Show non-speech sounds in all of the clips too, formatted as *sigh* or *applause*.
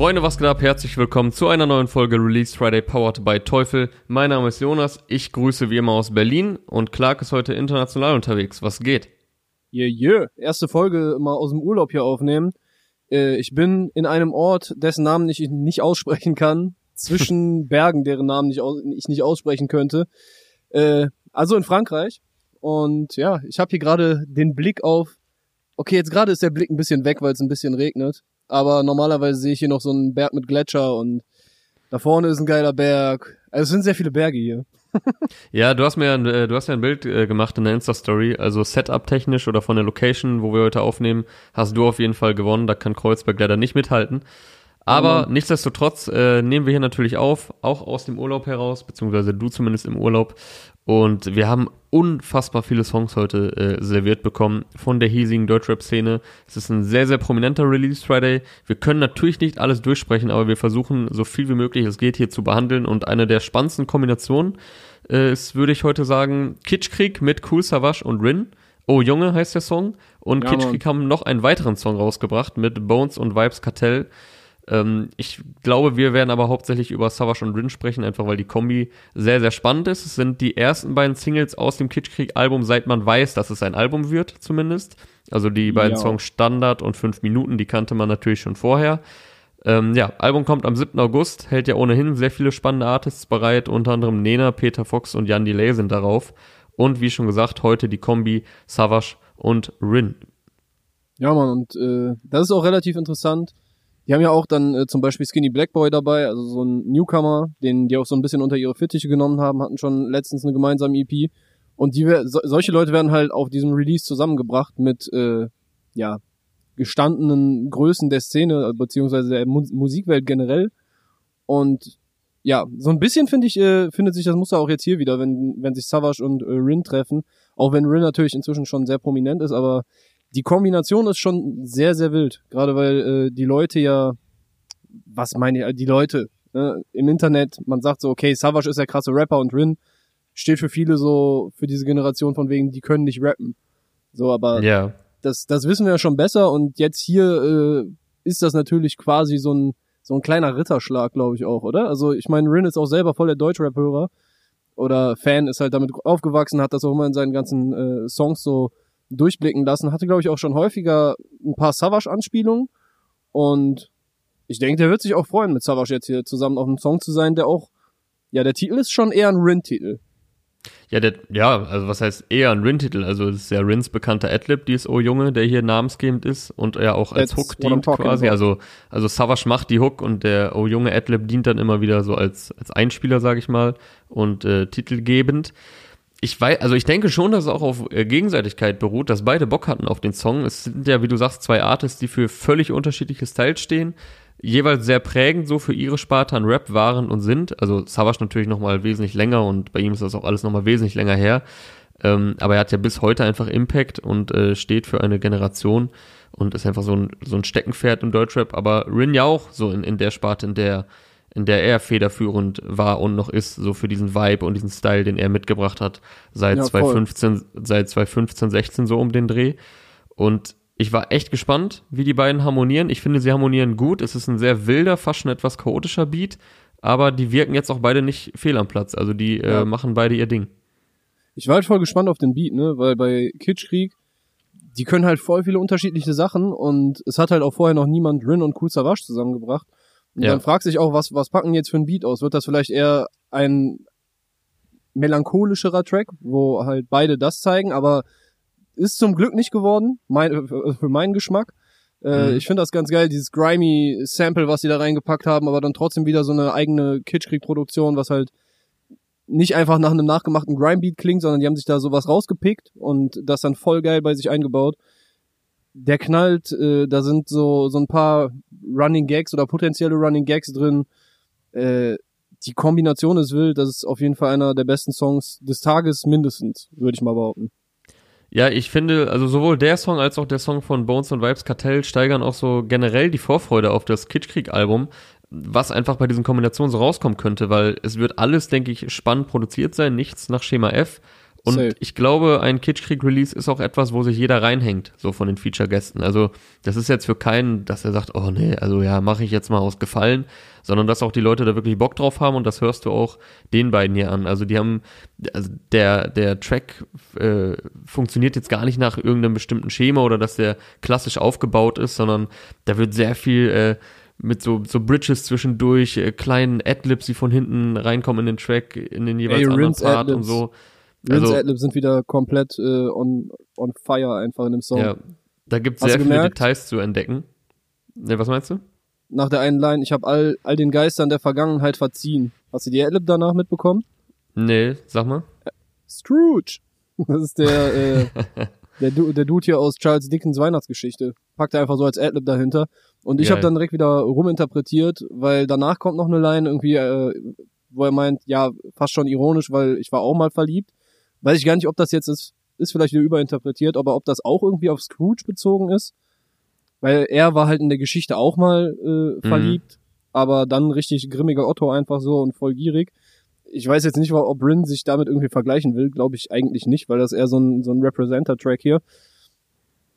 Freunde, was geht ab? Herzlich willkommen zu einer neuen Folge Release Friday Powered by Teufel. Mein Name ist Jonas, ich grüße wie immer aus Berlin und Clark ist heute international unterwegs. Was geht? Yeah, yeah. Erste Folge mal aus dem Urlaub hier aufnehmen. Äh, ich bin in einem Ort, dessen Namen ich nicht aussprechen kann, *laughs* zwischen Bergen, deren Namen ich, ich nicht aussprechen könnte. Äh, also in Frankreich. Und ja, ich habe hier gerade den Blick auf. Okay, jetzt gerade ist der Blick ein bisschen weg, weil es ein bisschen regnet aber normalerweise sehe ich hier noch so einen Berg mit Gletscher und da vorne ist ein geiler Berg. Also es sind sehr viele Berge hier. *laughs* ja, du hast mir äh, du hast ja ein Bild äh, gemacht in der Insta-Story, also Setup technisch oder von der Location, wo wir heute aufnehmen, hast du auf jeden Fall gewonnen, da kann Kreuzberg leider nicht mithalten. Aber mhm. nichtsdestotrotz äh, nehmen wir hier natürlich auf, auch aus dem Urlaub heraus, beziehungsweise du zumindest im Urlaub. Und wir haben unfassbar viele Songs heute äh, serviert bekommen von der hiesigen Deutschrap-Szene. Es ist ein sehr, sehr prominenter Release Friday. Wir können natürlich nicht alles durchsprechen, aber wir versuchen so viel wie möglich es geht hier zu behandeln. Und eine der spannendsten Kombinationen äh, ist, würde ich heute sagen, Kitschkrieg mit Cool Savage und Rin. Oh Junge heißt der Song. Und ja, Kitschkrieg haben noch einen weiteren Song rausgebracht mit Bones und Vibes Kartell. Ähm, ich glaube, wir werden aber hauptsächlich über Savage und Rin sprechen, einfach weil die Kombi sehr, sehr spannend ist. Es sind die ersten beiden Singles aus dem Kitschkrieg-Album, seit man weiß, dass es ein Album wird, zumindest. Also die beiden ja. Songs Standard und 5 Minuten, die kannte man natürlich schon vorher. Ähm, ja, Album kommt am 7. August, hält ja ohnehin sehr viele spannende Artists bereit, unter anderem Nena, Peter Fox und Jan Delay sind darauf. Und wie schon gesagt, heute die Kombi Savage und Rin. Ja, Mann, und äh, das ist auch relativ interessant. Die haben ja auch dann äh, zum Beispiel Skinny Black Boy dabei, also so ein Newcomer, den die auch so ein bisschen unter ihre Fittiche genommen haben, hatten schon letztens eine gemeinsame EP. Und die so, solche Leute werden halt auf diesem Release zusammengebracht mit äh, ja gestandenen Größen der Szene beziehungsweise der Mu Musikwelt generell. Und ja, so ein bisschen finde ich äh, findet sich das Muster auch jetzt hier wieder, wenn wenn sich Savage und äh, Rin treffen. Auch wenn Rin natürlich inzwischen schon sehr prominent ist, aber die Kombination ist schon sehr, sehr wild. Gerade weil äh, die Leute ja, was meine ich, die Leute ne, im Internet, man sagt so, okay, Savage ist der krasse Rapper und Rin steht für viele so, für diese Generation von wegen, die können nicht rappen. So, aber yeah. das, das wissen wir ja schon besser und jetzt hier äh, ist das natürlich quasi so ein, so ein kleiner Ritterschlag, glaube ich auch, oder? Also ich meine, Rin ist auch selber voll der Deutschrap-Hörer oder Fan, ist halt damit aufgewachsen, hat das auch immer in seinen ganzen äh, Songs so durchblicken lassen. Hatte, glaube ich, auch schon häufiger ein paar Savage-Anspielungen. Und ich denke, der wird sich auch freuen, mit Savage jetzt hier zusammen auf einem Song zu sein, der auch, ja, der Titel ist schon eher ein Rin-Titel. Ja, der, ja, also was heißt eher ein Rin-Titel? Also es ist ja Rins bekannter Adlib, ist Oh Junge, der hier namensgebend ist und er auch als That's Hook dient quasi. About. Also, also Savage macht die Hook und der Oh Junge Adlib dient dann immer wieder so als, als Einspieler, sag ich mal, und äh, titelgebend ich weiß, also ich denke schon, dass es auch auf äh, Gegenseitigkeit beruht, dass beide Bock hatten auf den Song. Es sind ja, wie du sagst, zwei Artists, die für völlig unterschiedliche Styles stehen, jeweils sehr prägend so für ihre Sparte an Rap waren und sind. Also Savage natürlich nochmal wesentlich länger und bei ihm ist das auch alles nochmal wesentlich länger her. Ähm, aber er hat ja bis heute einfach Impact und äh, steht für eine Generation und ist einfach so ein, so ein Steckenpferd im Deutschrap. Aber Rin ja auch so in, in der Sparte, in der in der er federführend war und noch ist, so für diesen Vibe und diesen Style, den er mitgebracht hat, seit ja, 2015, seit 2015, 16 so um den Dreh. Und ich war echt gespannt, wie die beiden harmonieren. Ich finde, sie harmonieren gut. Es ist ein sehr wilder, fast schon etwas chaotischer Beat, aber die wirken jetzt auch beide nicht fehl am Platz. Also die äh, ja. äh, machen beide ihr Ding. Ich war halt voll gespannt auf den Beat, ne, weil bei Kitschkrieg, die können halt voll viele unterschiedliche Sachen und es hat halt auch vorher noch niemand Rin und Cool Savage zusammengebracht. Und ja. dann fragt sich auch, was, was packen jetzt für ein Beat aus? Wird das vielleicht eher ein melancholischerer Track, wo halt beide das zeigen, aber ist zum Glück nicht geworden, mein, für meinen Geschmack. Äh, mhm. Ich finde das ganz geil, dieses grimy Sample, was sie da reingepackt haben, aber dann trotzdem wieder so eine eigene Kitschkrieg-Produktion, was halt nicht einfach nach einem nachgemachten Grime-Beat klingt, sondern die haben sich da sowas rausgepickt und das dann voll geil bei sich eingebaut der knallt, äh, da sind so, so ein paar Running Gags oder potenzielle Running Gags drin. Äh, die Kombination ist wild, das ist auf jeden Fall einer der besten Songs des Tages mindestens, würde ich mal behaupten. Ja, ich finde, also sowohl der Song als auch der Song von Bones und Vibes Kartell steigern auch so generell die Vorfreude auf das Kitschkrieg-Album, was einfach bei diesen Kombinationen so rauskommen könnte, weil es wird alles, denke ich, spannend produziert sein, nichts nach Schema F. Und Safe. ich glaube, ein Kitschkrieg-Release ist auch etwas, wo sich jeder reinhängt, so von den Feature-Gästen. Also das ist jetzt für keinen, dass er sagt, oh nee, also ja, mache ich jetzt mal aus Gefallen, sondern dass auch die Leute da wirklich Bock drauf haben und das hörst du auch den beiden hier an. Also die haben, also der, der Track äh, funktioniert jetzt gar nicht nach irgendeinem bestimmten Schema oder dass der klassisch aufgebaut ist, sondern da wird sehr viel äh, mit so, so Bridges zwischendurch, äh, kleinen Adlibs, die von hinten reinkommen in den Track, in den jeweils Ey, anderen Part und so. Rinse Also- Adlibs sind wieder komplett äh, on, on fire einfach in dem Song. Ja, da gibt es sehr viele? Details zu entdecken. Ne, was meinst du? Nach der einen Line, ich habe all, all den Geistern der Vergangenheit verziehen. Hast du die Adlib danach mitbekommen? Nee, sag mal. Scrooge. Das ist der, äh, *laughs* der, Du- der Dude hier aus Charles Dickens Weihnachtsgeschichte. Packt er einfach so als Adlib dahinter. Und ich Geil. habe dann direkt wieder ruminterpretiert, weil danach kommt noch eine Line irgendwie, äh, wo er meint, ja, fast schon ironisch, weil ich war auch mal verliebt. Weiß ich gar nicht, ob das jetzt ist, ist vielleicht wieder überinterpretiert, aber ob das auch irgendwie auf Scrooge bezogen ist. Weil er war halt in der Geschichte auch mal äh, verliebt, aber dann richtig grimmiger Otto einfach so und voll gierig. Ich weiß jetzt nicht, ob Rin sich damit irgendwie vergleichen will, glaube ich eigentlich nicht, weil das eher so ein, so ein Representer-Track hier.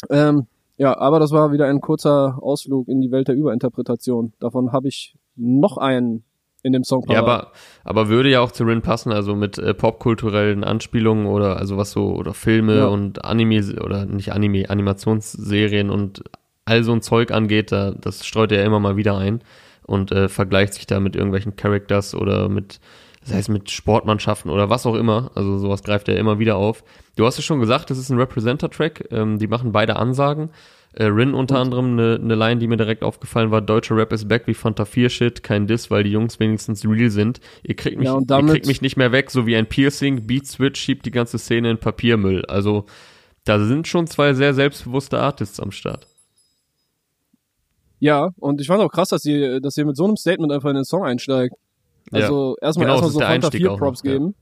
Ähm, ja, aber das war wieder ein kurzer Ausflug in die Welt der Überinterpretation. Davon habe ich noch einen in dem Song. Ja, aber, aber würde ja auch zu Rin passen, also mit äh, popkulturellen Anspielungen oder also was so, oder Filme Ja. und Anime oder nicht Anime, Animationsserien und all so ein Zeug angeht, da, das streut er immer mal wieder ein und äh, vergleicht sich da mit irgendwelchen Characters oder mit, das heißt mit Sportmannschaften oder was auch immer. Also sowas greift er immer wieder auf. Du hast es schon gesagt, das ist ein Representer-Track. Ähm, die machen beide Ansagen. Äh, Rin unter anderem eine ne Line, die mir direkt aufgefallen war, deutscher Rap ist back wie Fanta 4 Shit, kein Diss, weil die Jungs wenigstens real sind. Ihr kriegt mich, Ja, ihr kriegt mich nicht mehr weg, so wie ein Piercing, Beat Switch schiebt die ganze Szene in Papiermüll. Also da sind schon zwei sehr selbstbewusste Artists am Start. Ja, und ich fand auch krass, dass ihr, dass ihr mit so einem Statement einfach in den Song einsteigt. Also erstmal Genau, erstmal so Fanta Einstieg 4 auch Props noch, ja. geben.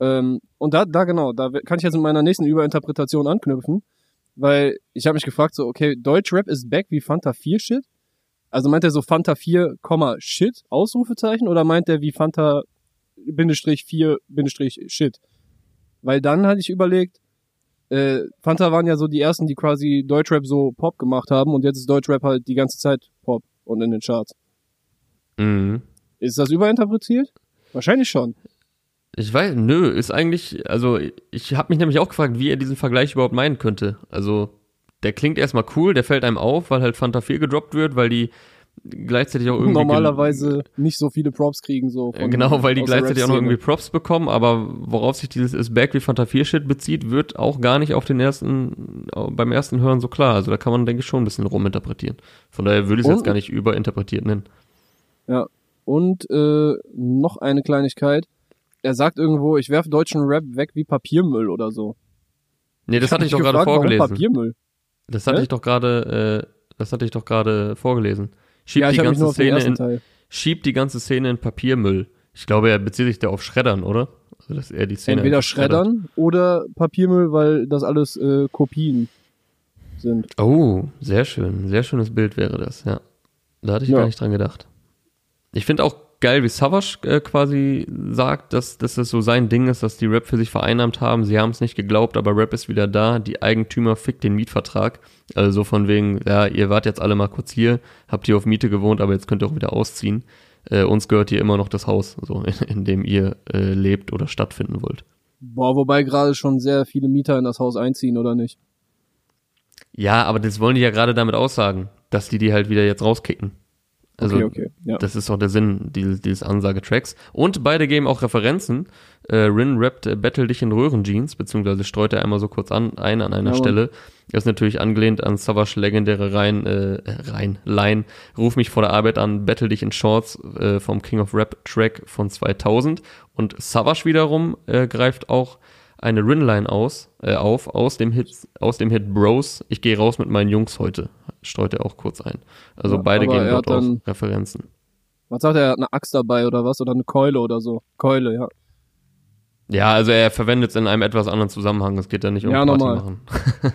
Ähm, und da, da genau, da kann ich jetzt in meiner nächsten Überinterpretation anknüpfen, weil ich habe mich gefragt, so, okay, Deutschrap ist back wie Fanta 4 Shit? Also meint er so Fanta 4, Komma, Shit, Ausrufezeichen, oder meint er wie Fanta Bindestrich 4, Bindestrich Shit? Weil dann hatte ich überlegt, äh, Fanta waren ja so die ersten, die quasi Deutschrap so Pop gemacht haben und jetzt ist Deutschrap halt die ganze Zeit Pop und in den Charts. Mhm. Ist das überinterpretiert? Wahrscheinlich schon. Ich weiß, nö, ist eigentlich, also ich habe mich nämlich auch gefragt, wie er diesen Vergleich überhaupt meinen könnte. Also der klingt erstmal cool, der fällt einem auf, weil halt Fanta 4 gedroppt wird, weil die gleichzeitig auch irgendwie Normalerweise nicht so viele Props kriegen, so. Äh, Genau, weil die gleichzeitig auch noch irgendwie Props bekommen, aber worauf sich dieses Is Back wie Fanta 4 Shit bezieht, wird auch gar nicht auf den ersten, beim ersten Hören so klar. Also da kann man, denke ich, schon ein bisschen ruminterpretieren. Von daher würde ich es jetzt gar nicht überinterpretiert nennen. Ja. Und äh, noch eine Kleinigkeit. Er sagt irgendwo, ich werf deutschen Rap weg wie Papiermüll oder so. Nee, das hatte ich doch gerade vorgelesen. Papiermüll. Das hatte Hä? ich doch gerade, äh, das hatte ich doch gerade vorgelesen. Schiebt ja, die ganze Szene in, schiebt die ganze Szene in Papiermüll. Ich glaube, er bezieht sich da auf Schreddern, oder? Also, dass er die Szene Entweder. Schreddern oder Papiermüll, weil das alles äh, Kopien sind. Oh, sehr schön. Sehr schönes Bild wäre das, ja. Da hatte ich Ja. gar nicht dran gedacht. Ich finde auch geil, wie Savage äh, quasi sagt, dass, dass das so sein Ding ist, dass die Rap für sich vereinnahmt haben. Sie haben es nicht geglaubt, aber Rap ist wieder da. Die Eigentümer fickt den Mietvertrag. Also so von wegen, ja, ihr wart jetzt alle mal kurz hier, habt hier auf Miete gewohnt, aber jetzt könnt ihr auch wieder ausziehen. Äh, uns gehört hier immer noch das Haus, so in, *laughs* in dem ihr äh, lebt oder stattfinden wollt. Boah, wobei gerade schon sehr viele Mieter in das Haus einziehen, oder nicht? Ja, aber das wollen die ja gerade damit aussagen, dass die die halt wieder jetzt rauskicken. Also okay, okay. Ja. Das ist auch der Sinn dieses, dieses Ansagetracks. Und beide geben auch Referenzen. Äh, Rin rappt äh, Battle dich in Röhrenjeans, beziehungsweise streut er einmal so kurz an, ein an einer Ja. Stelle. Das ist natürlich angelehnt an Savage legendäre Rein, äh, Rein, Line. Ruf mich vor der Arbeit an, Battle dich in Shorts äh, vom King of Rap Track von 2000. Und Savage wiederum äh, greift auch eine Rin-Line aus, äh, auf, aus dem Hit, aus dem Hit Bros. Ich gehe raus mit meinen Jungs heute. Streut er auch kurz ein. Also Ja, beide er dort dann- Referenzen. Was sagt er? Er hat eine Axt dabei oder was? Oder eine Keule oder so. Keule, ja. Ja, also er verwendet es in einem etwas anderen Zusammenhang. Es geht da nicht um Ja, Party normal. machen. *laughs*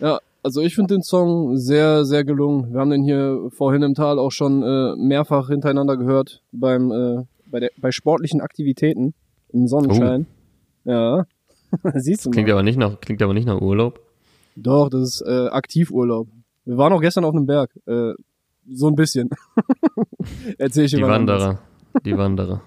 Ja, also ich finde den Song sehr, sehr gelungen. Wir haben den hier vorhin im Tal auch schon äh, mehrfach hintereinander gehört beim äh, bei der bei sportlichen Aktivitäten im Sonnenschein. Ja. *laughs* Siehst du Klingt mal. aber nicht nach, klingt aber nicht nach Urlaub. Doch, das ist äh, Aktivurlaub. Wir waren auch gestern auf einem Berg. Äh, so ein bisschen. *laughs* Erzähl ich dir Die. Wanderer. Die Wanderer.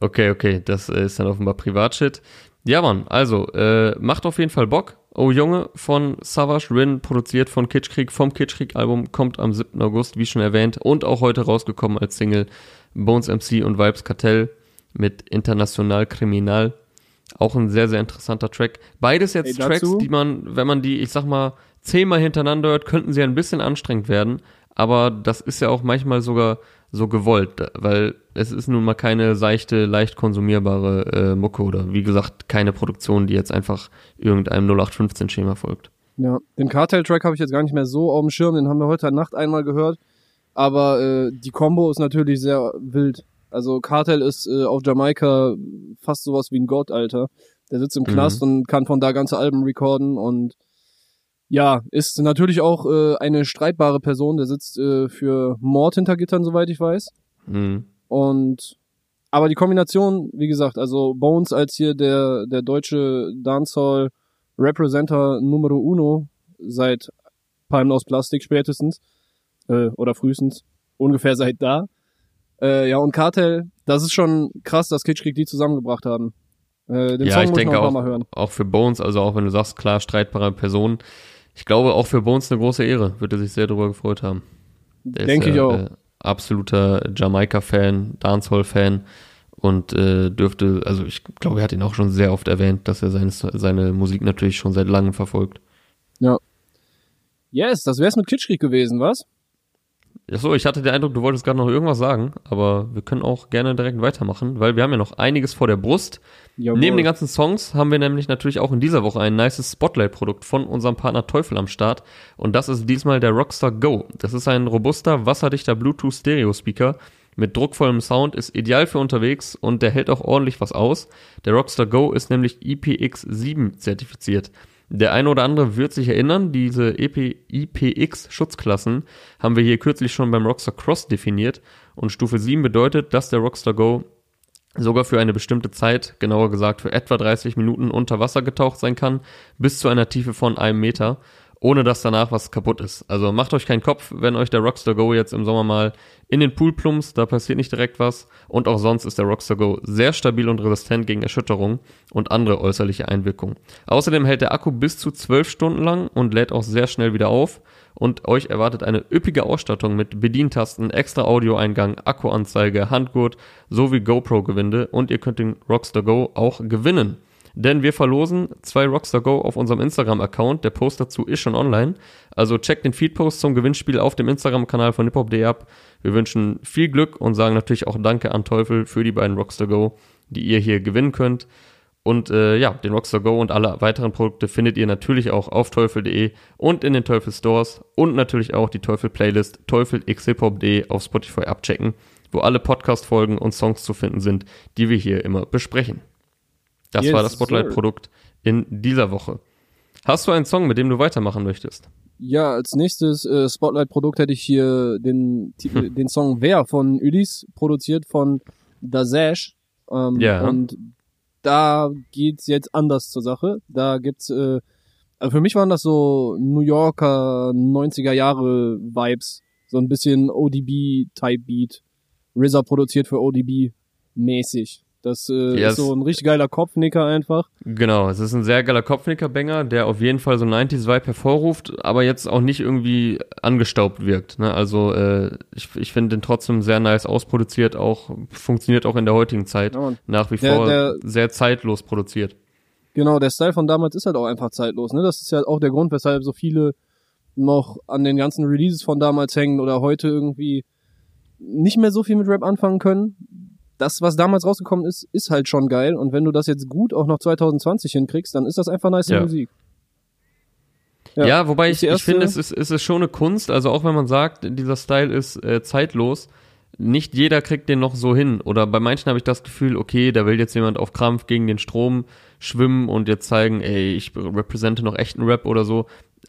Okay, okay, das äh, ist dann offenbar Privatshit. Ja, Mann, also, äh, macht auf jeden Fall Bock. Oh Junge von Savage Rin, produziert von Kitschkrieg, vom Kitschkrieg-Album, kommt am 7. August, wie schon erwähnt, und auch heute rausgekommen als Single Bones MC und Vibes Kartell mit International Kriminal. Auch ein sehr, sehr interessanter Track. Beides jetzt Ey, Tracks, die man, wenn man die, ich sag mal, zehnmal hintereinander hört, könnten sie ein bisschen anstrengend werden. Aber das ist ja auch manchmal sogar so gewollt, weil es ist nun mal keine seichte, leicht konsumierbare äh, Mucke oder wie gesagt, keine Produktion, die jetzt einfach irgendeinem 0815-Schema folgt. Ja, den Cartel-Track habe ich jetzt gar nicht mehr so auf dem Schirm, den haben wir heute Nacht einmal gehört. Aber äh, die Combo ist natürlich sehr wild. Also Cartel ist äh, auf Jamaika fast sowas wie ein Gott, Alter. Der sitzt im Mhm. Knast und kann von da ganze Alben recorden und ja, ist natürlich auch äh, eine streitbare Person. Der sitzt äh, für Mord hinter Gittern, soweit ich weiß. Mhm. Und aber die Kombination, wie gesagt, also Bones als hier der der deutsche Dancehall Representer Numero Uno seit Palmen aus Plastik spätestens äh, oder frühestens ungefähr seit da. Äh, ja und Cartel, das ist schon krass, dass Kitschkrieg die zusammengebracht haben. Äh, den Ja, Song ich muss denke ich auch, Mal hören. auch für Bones, also auch wenn du sagst, klar, streitbare Person. Ich glaube, auch für Bones eine große Ehre, würde sich sehr darüber gefreut haben. Der Denke ist ich ja, auch. Äh, absoluter Jamaika-Fan, Dancehall-Fan und äh, dürfte, also ich glaube, er hat ihn auch schon sehr oft erwähnt, dass er seine, seine Musik natürlich schon seit langem verfolgt. Yes, das wär's mit Kitschkrieg gewesen, was? Achso, ich hatte den Eindruck, du wolltest gerade noch irgendwas sagen, aber wir können auch gerne direkt weitermachen, weil wir haben ja noch einiges vor der Brust. Jawohl. Neben den ganzen Songs haben wir nämlich natürlich auch in dieser Woche ein nices Spotlight-Produkt von unserem Partner Teufel am Start. Und das ist diesmal der Rockstar Go. Das ist ein robuster, wasserdichter Bluetooth-Stereo-Speaker mit druckvollem Sound, ist ideal für unterwegs und der hält auch ordentlich was aus. Der Rockstar Go ist nämlich IPX7 zertifiziert. Der eine oder andere wird sich erinnern, diese E IPX-Schutzklassen haben wir hier kürzlich schon beim Rockstar Cross definiert und Stufe 7 bedeutet, dass der Rockstar Go sogar für eine bestimmte Zeit, genauer gesagt für etwa 30 Minuten unter Wasser getaucht sein kann, bis zu einer Tiefe von einem Meter, ohne dass danach was kaputt ist. Also macht euch keinen Kopf, wenn euch der Rockstar Go jetzt im Sommer mal in den Pool plumpst, da passiert nicht direkt was. Und auch sonst ist der Rockstar Go sehr stabil und resistent gegen Erschütterung und andere äußerliche Einwirkungen. Außerdem hält der Akku bis zu 12 Stunden lang und lädt auch sehr schnell wieder auf. Und euch erwartet eine üppige Ausstattung mit Bedientasten, extra Audioeingang, Akkuanzeige, Handgurt sowie GoPro-Gewinde und ihr könnt den Rockstar Go auch gewinnen. Denn wir verlosen zwei Rockstar Go auf unserem Instagram-Account. Der Post dazu ist schon online. Also checkt den Feedpost zum Gewinnspiel auf dem Instagram-Kanal von hiphop.de ab. Wir wünschen viel Glück und sagen natürlich auch Danke an Teufel für die beiden Rockstar Go, die ihr hier gewinnen könnt. Und äh, ja, den Rockstar Go und alle weiteren Produkte findet ihr natürlich auch auf teufel.de und in den Teufel Stores und natürlich auch die Teufel Playlist teufelxhiphop.de auf Spotify abchecken, wo alle Podcast-Folgen und Songs zu finden sind, die wir hier immer besprechen. Das Yes, war das Spotlight-Produkt in dieser Woche. Hast du einen Song, mit dem du weitermachen möchtest? Ja, als nächstes äh, Spotlight-Produkt hätte ich hier den, Titel- den Song Wer von Ulis, produziert von Dazash. Ähm, Ja. Und da geht's jetzt anders zur Sache. Da gibt's, äh, also für mich waren das so New Yorker 90er Jahre Vibes. So ein bisschen ODB-Type-Beat. RZA produziert für ODB mäßig. Das äh, Ja, ist so ein richtig geiler Kopfnicker einfach. Genau, es ist ein sehr geiler Kopfnicker-Banger, der auf jeden Fall so 90s-Vibe hervorruft, aber jetzt auch nicht irgendwie angestaubt wirkt. Ne? Also äh, ich, ich finde den trotzdem sehr nice ausproduziert, auch funktioniert auch in der heutigen Zeit. Ja. Nach wie Der- vor der- sehr zeitlos produziert. Genau, der Style von damals ist halt auch einfach zeitlos. Ne? Das ist ja auch der Grund, weshalb so viele noch an den ganzen Releases von damals hängen oder heute irgendwie nicht mehr so viel mit Rap anfangen können. Das, was damals rausgekommen ist, ist halt schon geil. Und wenn du das jetzt gut auch noch 2020 hinkriegst, dann ist das einfach nice Ja. Musik. Ja, Ja, wobei ich, ich finde, es ist, es ist schon eine Kunst, also auch wenn man sagt, dieser Style ist äh, zeitlos, nicht jeder kriegt den noch so hin. Oder bei manchen habe ich das Gefühl, okay, da will jetzt jemand auf Krampf gegen den Strom schwimmen und jetzt zeigen, ey, ich repräsente noch echten Rap oder so.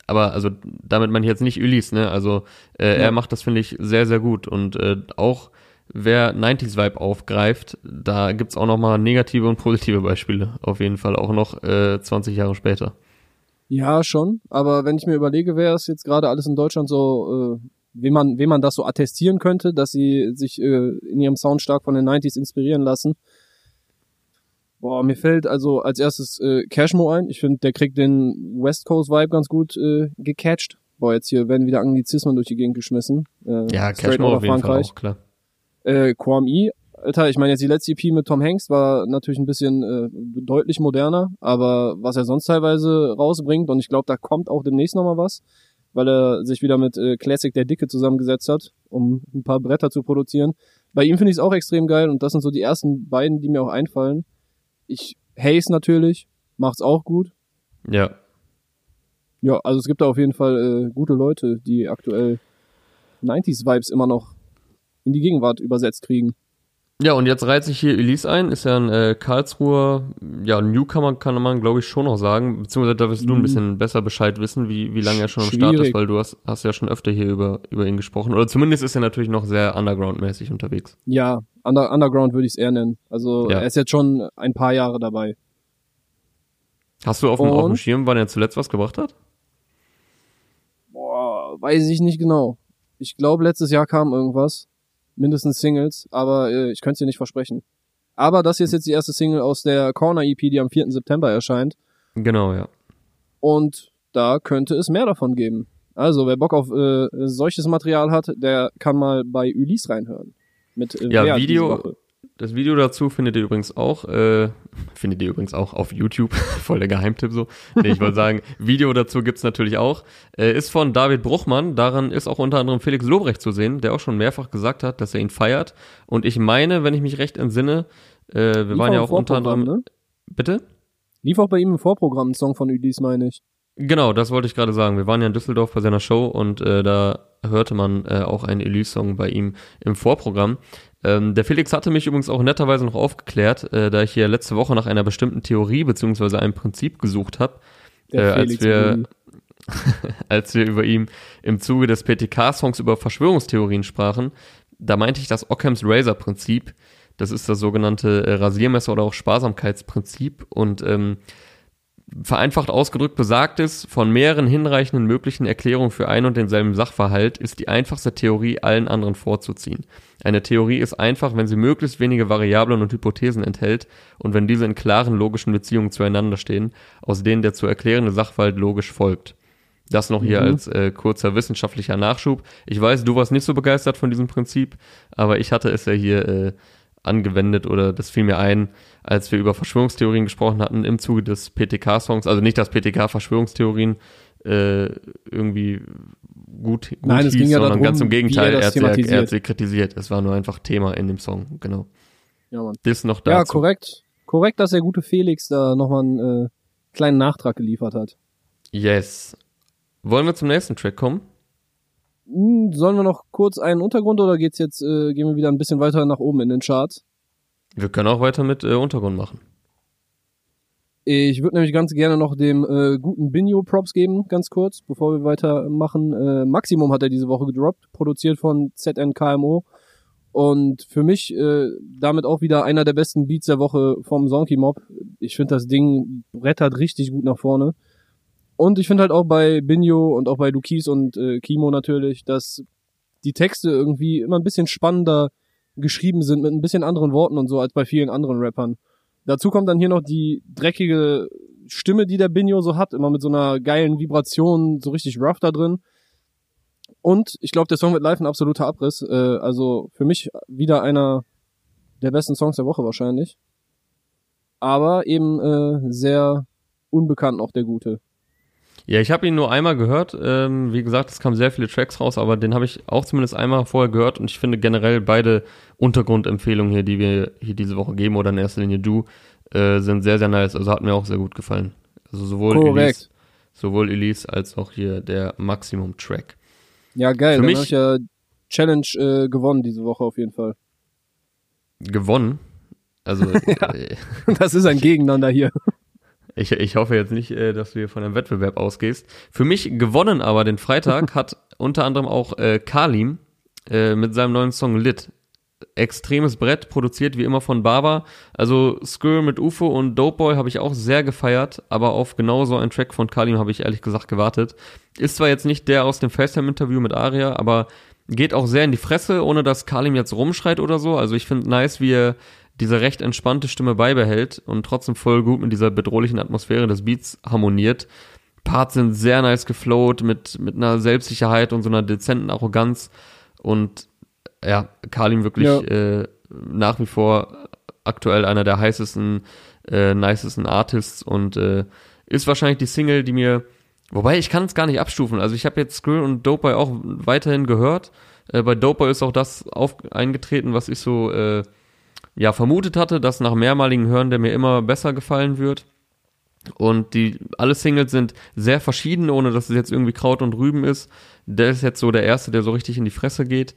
Aber also damit meine ich jetzt nicht Ulis, ne? Also äh, Ja. er macht das, finde ich, sehr, sehr gut. Und äh, auch wer 90s-Vibe aufgreift, da gibt's auch nochmal negative und positive Beispiele. Auf jeden Fall auch noch äh, 20 Jahre später. Ja, schon. Aber wenn ich mir überlege, wer es jetzt gerade alles in Deutschland so, äh, wem man, wem man das so attestieren könnte, dass sie sich äh, in ihrem Sound stark von den 90s inspirieren lassen. Boah, mir fällt also als erstes äh, Cashmo ein. Ich finde, der kriegt den West Coast Vibe ganz gut äh, gecatcht. Boah, jetzt hier werden wieder Anglizismen durch die Gegend geschmissen. Äh, ja, Cashmo auf jeden Frankreich. Fall auch, klar. Äh, Kwame Alter, ich meine jetzt die letzte EP mit Tom Hanks war natürlich ein bisschen äh, deutlich moderner, aber was er sonst teilweise rausbringt und ich glaube, da kommt auch demnächst nochmal was, weil er sich wieder mit äh, Classic der Dicke zusammengesetzt hat, um ein paar Bretter zu produzieren. Bei ihm finde ich es auch extrem geil und das sind so die ersten beiden, die mir auch einfallen. Ich Haze natürlich, macht's auch gut. Ja. Ja, also es gibt da auf jeden Fall äh, gute Leute, die aktuell 90s Vibes immer noch in die Gegenwart übersetzt kriegen. Ja, und jetzt reiht sich hier Elise ein, ist ja ein äh, Karlsruher, ja, Newcomer kann man, glaube ich, schon noch sagen, beziehungsweise da wirst du ein mhm. bisschen besser Bescheid wissen, wie, wie lange er schon am Start ist, weil du hast, hast ja schon öfter hier über, über ihn gesprochen. Oder zumindest ist er natürlich noch sehr underground-mäßig unterwegs. Ja, under, Underground würde ich es eher nennen. Also ja. er ist jetzt schon ein paar Jahre dabei. Hast du auf dem, auf dem Schirm, wann er zuletzt was gebracht hat? Boah, weiß ich nicht genau. Ich glaube, letztes Jahr kam irgendwas mindestens Singles, aber äh, ich könnte es dir nicht versprechen. Aber das hier ist jetzt die erste Single aus der Corner EP, die am 4. September erscheint. Genau, ja. Und da könnte es mehr davon geben. Also, wer Bock auf äh, solches Material hat, der kann mal bei Ulysse reinhören. Mit äh, ja, Video, das Video dazu findet ihr übrigens auch, äh, findet ihr übrigens auch auf YouTube, *laughs* voll der Geheimtipp so. Nee, ich wollte sagen, Video dazu gibt's natürlich auch. Äh, ist von David Bruchmann, daran ist auch unter anderem Felix Lobrecht zu sehen, der auch schon mehrfach gesagt hat, dass er ihn feiert. Und ich meine, wenn ich mich recht entsinne, äh, wir Lief waren ja auch unter anderem. Ne? Bitte? Lief auch bei ihm im Vorprogramm ein Song von Udis, meine ich. Genau, das wollte ich gerade sagen. Wir waren ja in Düsseldorf bei seiner Show und äh, da hörte man äh, auch einen Elise-Song bei ihm im Vorprogramm. Ähm, der Felix hatte mich übrigens auch netterweise noch aufgeklärt, äh, da ich hier letzte Woche nach einer bestimmten Theorie beziehungsweise einem Prinzip gesucht habe, äh, als wir *laughs* als wir über ihm im Zuge des PTK-Songs über Verschwörungstheorien sprachen. Da meinte ich das Ockhams Razor-Prinzip. Das ist das sogenannte äh, Rasiermesser oder auch Sparsamkeitsprinzip und ähm, Vereinfacht ausgedrückt besagt es, von mehreren hinreichenden möglichen Erklärungen für ein und denselben Sachverhalt ist die einfachste Theorie allen anderen vorzuziehen. Eine Theorie ist einfach, wenn sie möglichst wenige Variablen und Hypothesen enthält und wenn diese in klaren logischen Beziehungen zueinander stehen, aus denen der zu erklärende Sachverhalt logisch folgt. Das noch hier mhm. als äh, kurzer wissenschaftlicher Nachschub. Ich weiß, du warst nicht so begeistert von diesem Prinzip, aber ich hatte es ja hier äh, angewendet oder das fiel mir ein, als wir über Verschwörungstheorien gesprochen hatten im Zuge des PTK-Songs. Also nicht, dass PTK Verschwörungstheorien äh, irgendwie gut, gut Nein, hieß, ja sondern darum, ganz im Gegenteil, er, er, er, hat sie kritisiert. Es war nur einfach Thema in dem Song, genau. Ja, Mann. Das noch dazu. Ja, korrekt. Korrekt, dass der gute Felix da nochmal einen äh, kleinen Nachtrag geliefert hat. Yes. Wollen wir zum nächsten Track kommen? Hm, sollen wir noch kurz einen Untergrund oder geht's jetzt, äh, gehen wir wieder ein bisschen weiter nach oben in den Charts? Wir können auch weiter mit äh, Untergrund machen. Ich würde nämlich ganz gerne noch dem äh, guten Binio Props geben, ganz kurz, bevor wir weitermachen. Äh, Maximum hat er diese Woche gedroppt, produziert von ZNKMO. Und für mich äh, damit auch wieder einer der besten Beats der Woche vom Zonky Mob. Ich finde das Ding brettert richtig gut nach vorne. Und ich finde halt auch bei Binjo und auch bei Lukis und äh, Kimo natürlich, dass die Texte irgendwie immer ein bisschen spannender geschrieben sind mit ein bisschen anderen Worten und so als bei vielen anderen Rappern. Dazu kommt dann hier noch die dreckige Stimme, die der Binjo so hat, immer mit so einer geilen Vibration, so richtig rough da drin. Und ich glaube, der Song wird live ein absoluter Abriss. Äh, also für mich wieder einer der besten Songs der Woche wahrscheinlich. Aber eben äh, sehr unbekannt noch der gute. Ja, ich habe ihn nur einmal gehört. Ähm, wie gesagt, es kamen sehr viele Tracks raus, aber den habe ich auch zumindest einmal vorher gehört und ich finde generell beide Untergrundempfehlungen hier, die wir hier diese Woche geben oder in erster Linie du, äh, sind sehr, sehr nice. Also hat mir auch sehr gut gefallen. Also sowohl Elise, sowohl Elise als auch hier der Maximum-Track. Ja, geil. Für Dann mich ich ja Challenge äh, gewonnen diese Woche auf jeden Fall. Gewonnen? Also *laughs* ja, äh, das ist ein *laughs* Gegeneinander hier. Ich, ich hoffe jetzt nicht, äh, dass du hier von einem Wettbewerb ausgehst. Für mich gewonnen aber den Freitag *laughs* hat unter anderem auch äh, Kalim äh, mit seinem neuen Song Lit. extremes Brett, produziert wie immer von Baba. Also Skr mit UFO und Dope Boy habe ich auch sehr gefeiert, aber auf genau so einen Track von Kalim habe ich ehrlich gesagt gewartet. Ist zwar jetzt nicht der aus dem FaceTime-Interview mit Aria, aber geht auch sehr in die Fresse, ohne dass Kalim jetzt rumschreit oder so. Also ich finde nice, wie er diese recht entspannte Stimme beibehält und trotzdem voll gut mit dieser bedrohlichen Atmosphäre des Beats harmoniert. Parts sind sehr nice geflowt mit, mit einer Selbstsicherheit und so einer dezenten Arroganz und ja, Kalim wirklich ja. äh, nach wie vor aktuell einer der heißesten, äh, nicesten Artists und äh, ist wahrscheinlich die Single, die mir, wobei ich kann es gar nicht abstufen. Also ich habe jetzt Skrill und Dope Boy auch weiterhin gehört. Äh, bei Dope Boy ist auch das auf, eingetreten, was ich so äh, ja vermutet hatte, dass nach mehrmaligen Hören der mir immer besser gefallen wird. Und die alle Singles sind sehr verschieden, ohne dass es jetzt irgendwie Kraut und Rüben ist. Der ist jetzt so der erste, der so richtig in die Fresse geht.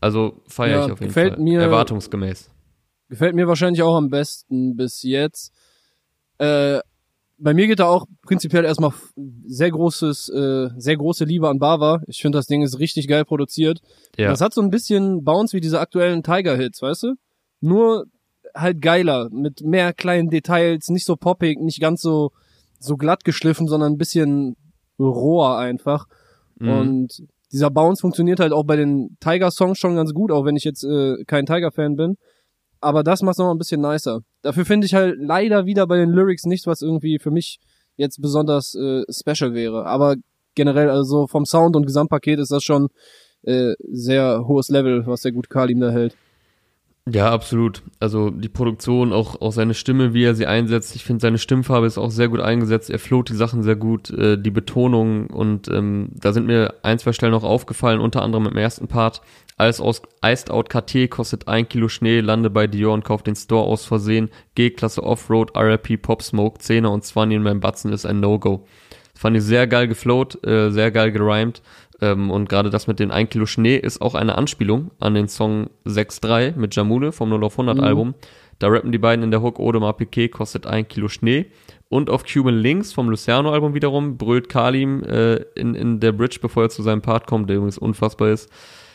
Also feiere ja, ich auf jeden gefällt Fall. Mir, Erwartungsgemäß. Gefällt mir wahrscheinlich auch am besten bis jetzt. Äh, bei mir geht da auch prinzipiell erstmal sehr großes, äh, sehr große Liebe an Bava. Ich finde, das Ding ist richtig geil produziert. Ja. Das hat so ein bisschen Bounce wie diese aktuellen Tiger-Hits, weißt du? Nur halt geiler, mit mehr kleinen Details, nicht so poppig, nicht ganz so, so glatt geschliffen, sondern ein bisschen roher einfach. Mhm. Und dieser Bounce funktioniert halt auch bei den Tiger-Songs schon ganz gut, auch wenn ich jetzt äh, kein Tiger-Fan bin. Aber das macht es noch ein bisschen nicer. Dafür finde ich halt leider wieder bei den Lyrics nichts, was irgendwie für mich jetzt besonders äh, special wäre. Aber generell, also vom Sound und Gesamtpaket ist das schon äh, sehr hohes Level, was der gute Kalim da hält. Ja, absolut. Also die Produktion, auch, auch seine Stimme, wie er sie einsetzt. Ich finde, seine Stimmfarbe ist auch sehr gut eingesetzt. Er floht die Sachen sehr gut, äh, die Betonung und ähm, da sind mir ein, zwei Stellen auch aufgefallen, unter anderem im ersten Part. Alles aus Iced Out KT kostet ein Kilo Schnee, lande bei Dior und kauft den Store aus Versehen. G-Klasse Offroad, RIP Pop Smoke, Zehner und Zwanni in meinem Batzen ist ein No-Go. Fand ich sehr geil geflowt, äh, sehr geil gerimt ähm, und gerade das mit den 1 Kilo Schnee ist auch eine Anspielung an den Song 6.3 mit Jamule vom 0 auf 100 mhm. Album. Da rappen die beiden in der Hook Odemar Piquet kostet 1 Kilo Schnee. Und auf Cuban Links vom Luciano Album wiederum brüllt Kalim äh, in, in der Bridge, bevor er zu seinem Part kommt, der übrigens unfassbar ist.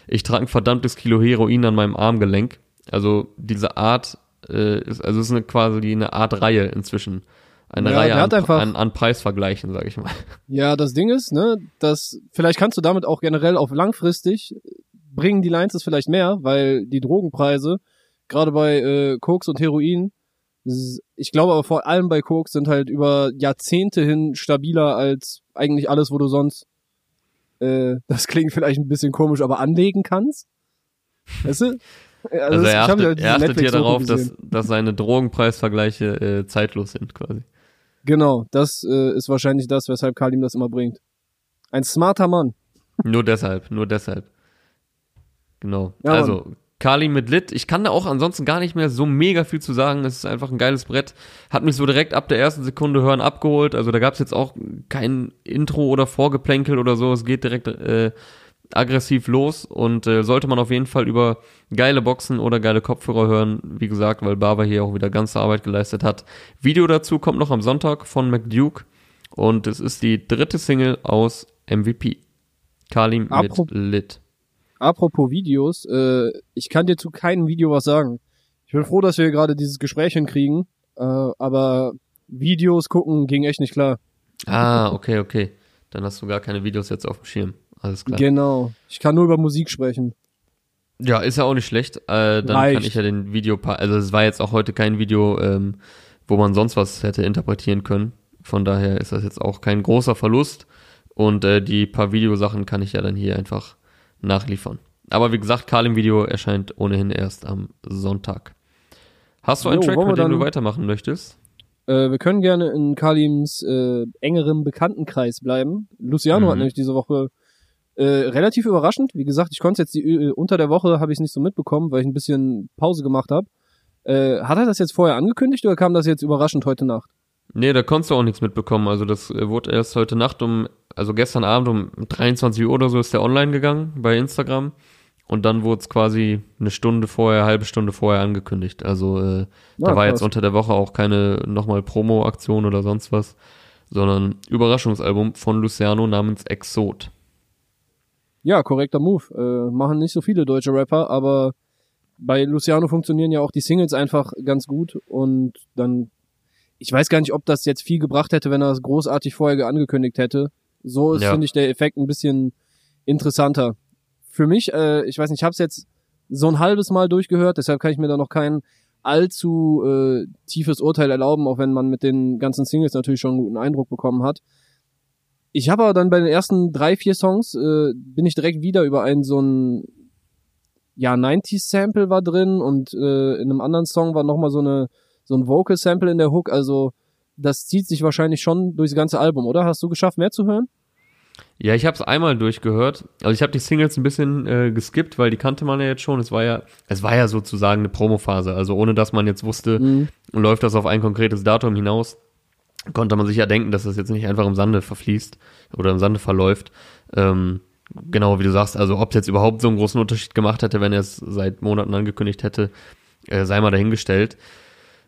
Ich trage ein verdammtes Kilo Heroin an meinem Armgelenk. Also diese Art äh, ist, also es ist eine, quasi eine Art Reihe inzwischen eine ja, Reihe an, einfach, an, an Preisvergleichen, sag ich mal. Ja, das Ding ist, ne, dass vielleicht kannst du damit auch generell auf langfristig bringen die Lines es vielleicht mehr, weil die Drogenpreise gerade bei äh, Koks und Heroin, ich glaube aber vor allem bei Koks sind halt über Jahrzehnte hin stabiler als eigentlich alles, wo du sonst äh, *laughs* das klingt vielleicht ein bisschen komisch, aber anlegen kannst. Weißt du? Also, also er achtet, er achtet hier darauf, dass, dass seine Drogenpreisvergleiche äh, zeitlos sind quasi. Genau, das äh, ist wahrscheinlich das, weshalb Kalim das immer bringt. Ein smarter Mann. Nur deshalb, nur deshalb. Genau. Ja, also, Mann. Kalim mit Lit. Ich kann da auch ansonsten gar nicht mehr so mega viel zu sagen. Es ist einfach ein geiles Brett. Hat mich so direkt ab der ersten Sekunde hören abgeholt. Also da gab's jetzt auch kein Intro oder Vorgeplänkel oder so. Es geht direkt äh, aggressiv los und äh, sollte man auf jeden Fall über geile Boxen oder geile Kopfhörer hören, wie gesagt, weil Barber hier auch wieder ganze Arbeit geleistet hat. Video dazu kommt noch am Sonntag von McDuke und es ist die dritte Single aus MVP. Kalim Apro mit Lit. Apropos Videos, äh, ich kann dir zu keinem Video was sagen. Ich bin froh, dass wir gerade dieses Gespräch hinkriegen, äh, aber Videos gucken ging echt nicht klar. Ah, okay, okay. Dann hast du gar keine Videos jetzt auf dem Schirm. Alles klar. Genau. Ich kann nur über Musik sprechen. Ja, ist ja auch nicht schlecht. Äh, dann Reicht. kann ich ja den Video, also es war jetzt auch heute kein Video, ähm, wo man sonst was hätte interpretieren können. Von daher ist das jetzt auch kein großer Verlust. Und äh, die paar Videosachen kann ich ja dann hier einfach nachliefern. Aber wie gesagt, Karl im Video erscheint ohnehin erst am Sonntag. Hast du einen jo, Track, mit dem du weitermachen möchtest? Äh, wir können gerne in Kalims äh, engerem Bekanntenkreis bleiben. Luciano mhm. hat nämlich diese Woche äh, relativ überraschend. Wie gesagt, ich konnte jetzt die, äh, unter der Woche habe ich es nicht so mitbekommen, weil ich ein bisschen Pause gemacht habe. Äh, hat er das jetzt vorher angekündigt oder kam das jetzt überraschend heute Nacht? Nee, da konntest du auch nichts mitbekommen. Also das äh, wurde erst heute Nacht um, also gestern Abend um 23 Uhr oder so ist der online gegangen bei Instagram. Und dann wurde es quasi eine Stunde vorher, halbe Stunde vorher angekündigt. Also äh, ja, da war krass. jetzt unter der Woche auch keine nochmal Promo-Aktion oder sonst was, sondern Überraschungsalbum von Luciano namens Exot. Ja, korrekter Move. Äh, machen nicht so viele deutsche Rapper, aber bei Luciano funktionieren ja auch die Singles einfach ganz gut und dann, ich weiß gar nicht, ob das jetzt viel gebracht hätte, wenn er es großartig vorher angekündigt hätte. So ist, Ja. finde ich, der Effekt ein bisschen interessanter. Für mich, äh, ich weiß nicht, ich habe es jetzt so ein halbes Mal durchgehört, deshalb kann ich mir da noch kein allzu äh, tiefes Urteil erlauben, auch wenn man mit den ganzen Singles natürlich schon einen guten Eindruck bekommen hat. Ich habe aber dann bei den ersten drei, vier Songs äh, bin ich direkt wieder über einen so ein ja 90s Sample war drin und äh, in einem anderen Song war noch mal so eine so ein Vocal Sample in der Hook, also das zieht sich wahrscheinlich schon durchs ganze Album, oder? Hast du geschafft, mehr zu hören? Ja, ich habe es einmal durchgehört. Also ich habe die Singles ein bisschen äh, geskippt, weil die kannte man ja jetzt schon. Es war ja, es war ja sozusagen eine Promophase. Also ohne dass man jetzt wusste, Mhm. läuft das auf ein konkretes Datum hinaus, konnte man sich ja denken, dass das jetzt nicht einfach im Sande verfließt oder im Sande verläuft. Ähm, genau wie du sagst, also ob es jetzt überhaupt so einen großen Unterschied gemacht hätte, wenn er es seit Monaten angekündigt hätte, äh, sei mal dahingestellt.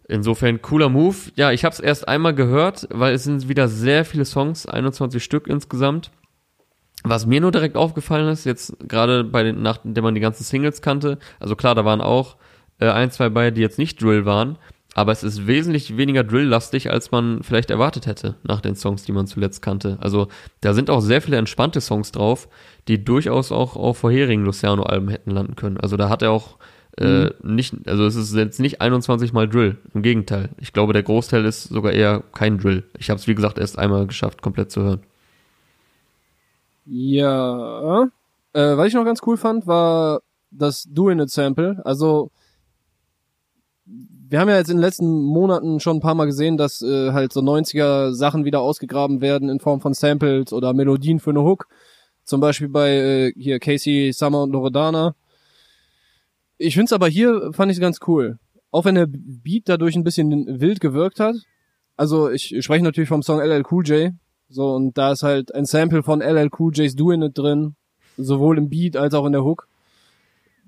Insofern cooler Move. Ja, ich habe es erst einmal gehört, weil es sind wieder sehr viele Songs, 21 Stück insgesamt. Was mir nur direkt aufgefallen ist, jetzt gerade bei den, nachdem man die ganzen Singles kannte, also klar, da waren auch äh, ein, zwei bei, die jetzt nicht Drill waren, aber es ist wesentlich weniger Drill-lastig, als man vielleicht erwartet hätte nach den Songs, die man zuletzt kannte. Also da sind auch sehr viele entspannte Songs drauf, die durchaus auch auf vorherigen Luciano-Alben hätten landen können. Also da hat er auch äh, nicht, also es ist jetzt nicht 21 mal Drill, im Gegenteil. Ich glaube, der Großteil ist sogar eher kein Drill. Ich habe es, wie gesagt, erst einmal geschafft, komplett zu hören. Ja. Äh, was ich noch ganz cool fand, war das Doing It Sample. Also wir haben ja jetzt in den letzten Monaten schon ein paar Mal gesehen, dass äh, halt so 90er Sachen wieder ausgegraben werden in Form von Samples oder Melodien für eine Hook. Zum Beispiel bei äh, hier Casey Summer und Loredana. Ich find's aber hier fand ich ganz cool. Auch wenn der Beat dadurch ein bisschen wild gewirkt hat. Also ich, ich spreche natürlich vom Song LL Cool J. So, und da ist halt ein Sample von LL Cool J's Doing It drin. Sowohl im Beat als auch in der Hook.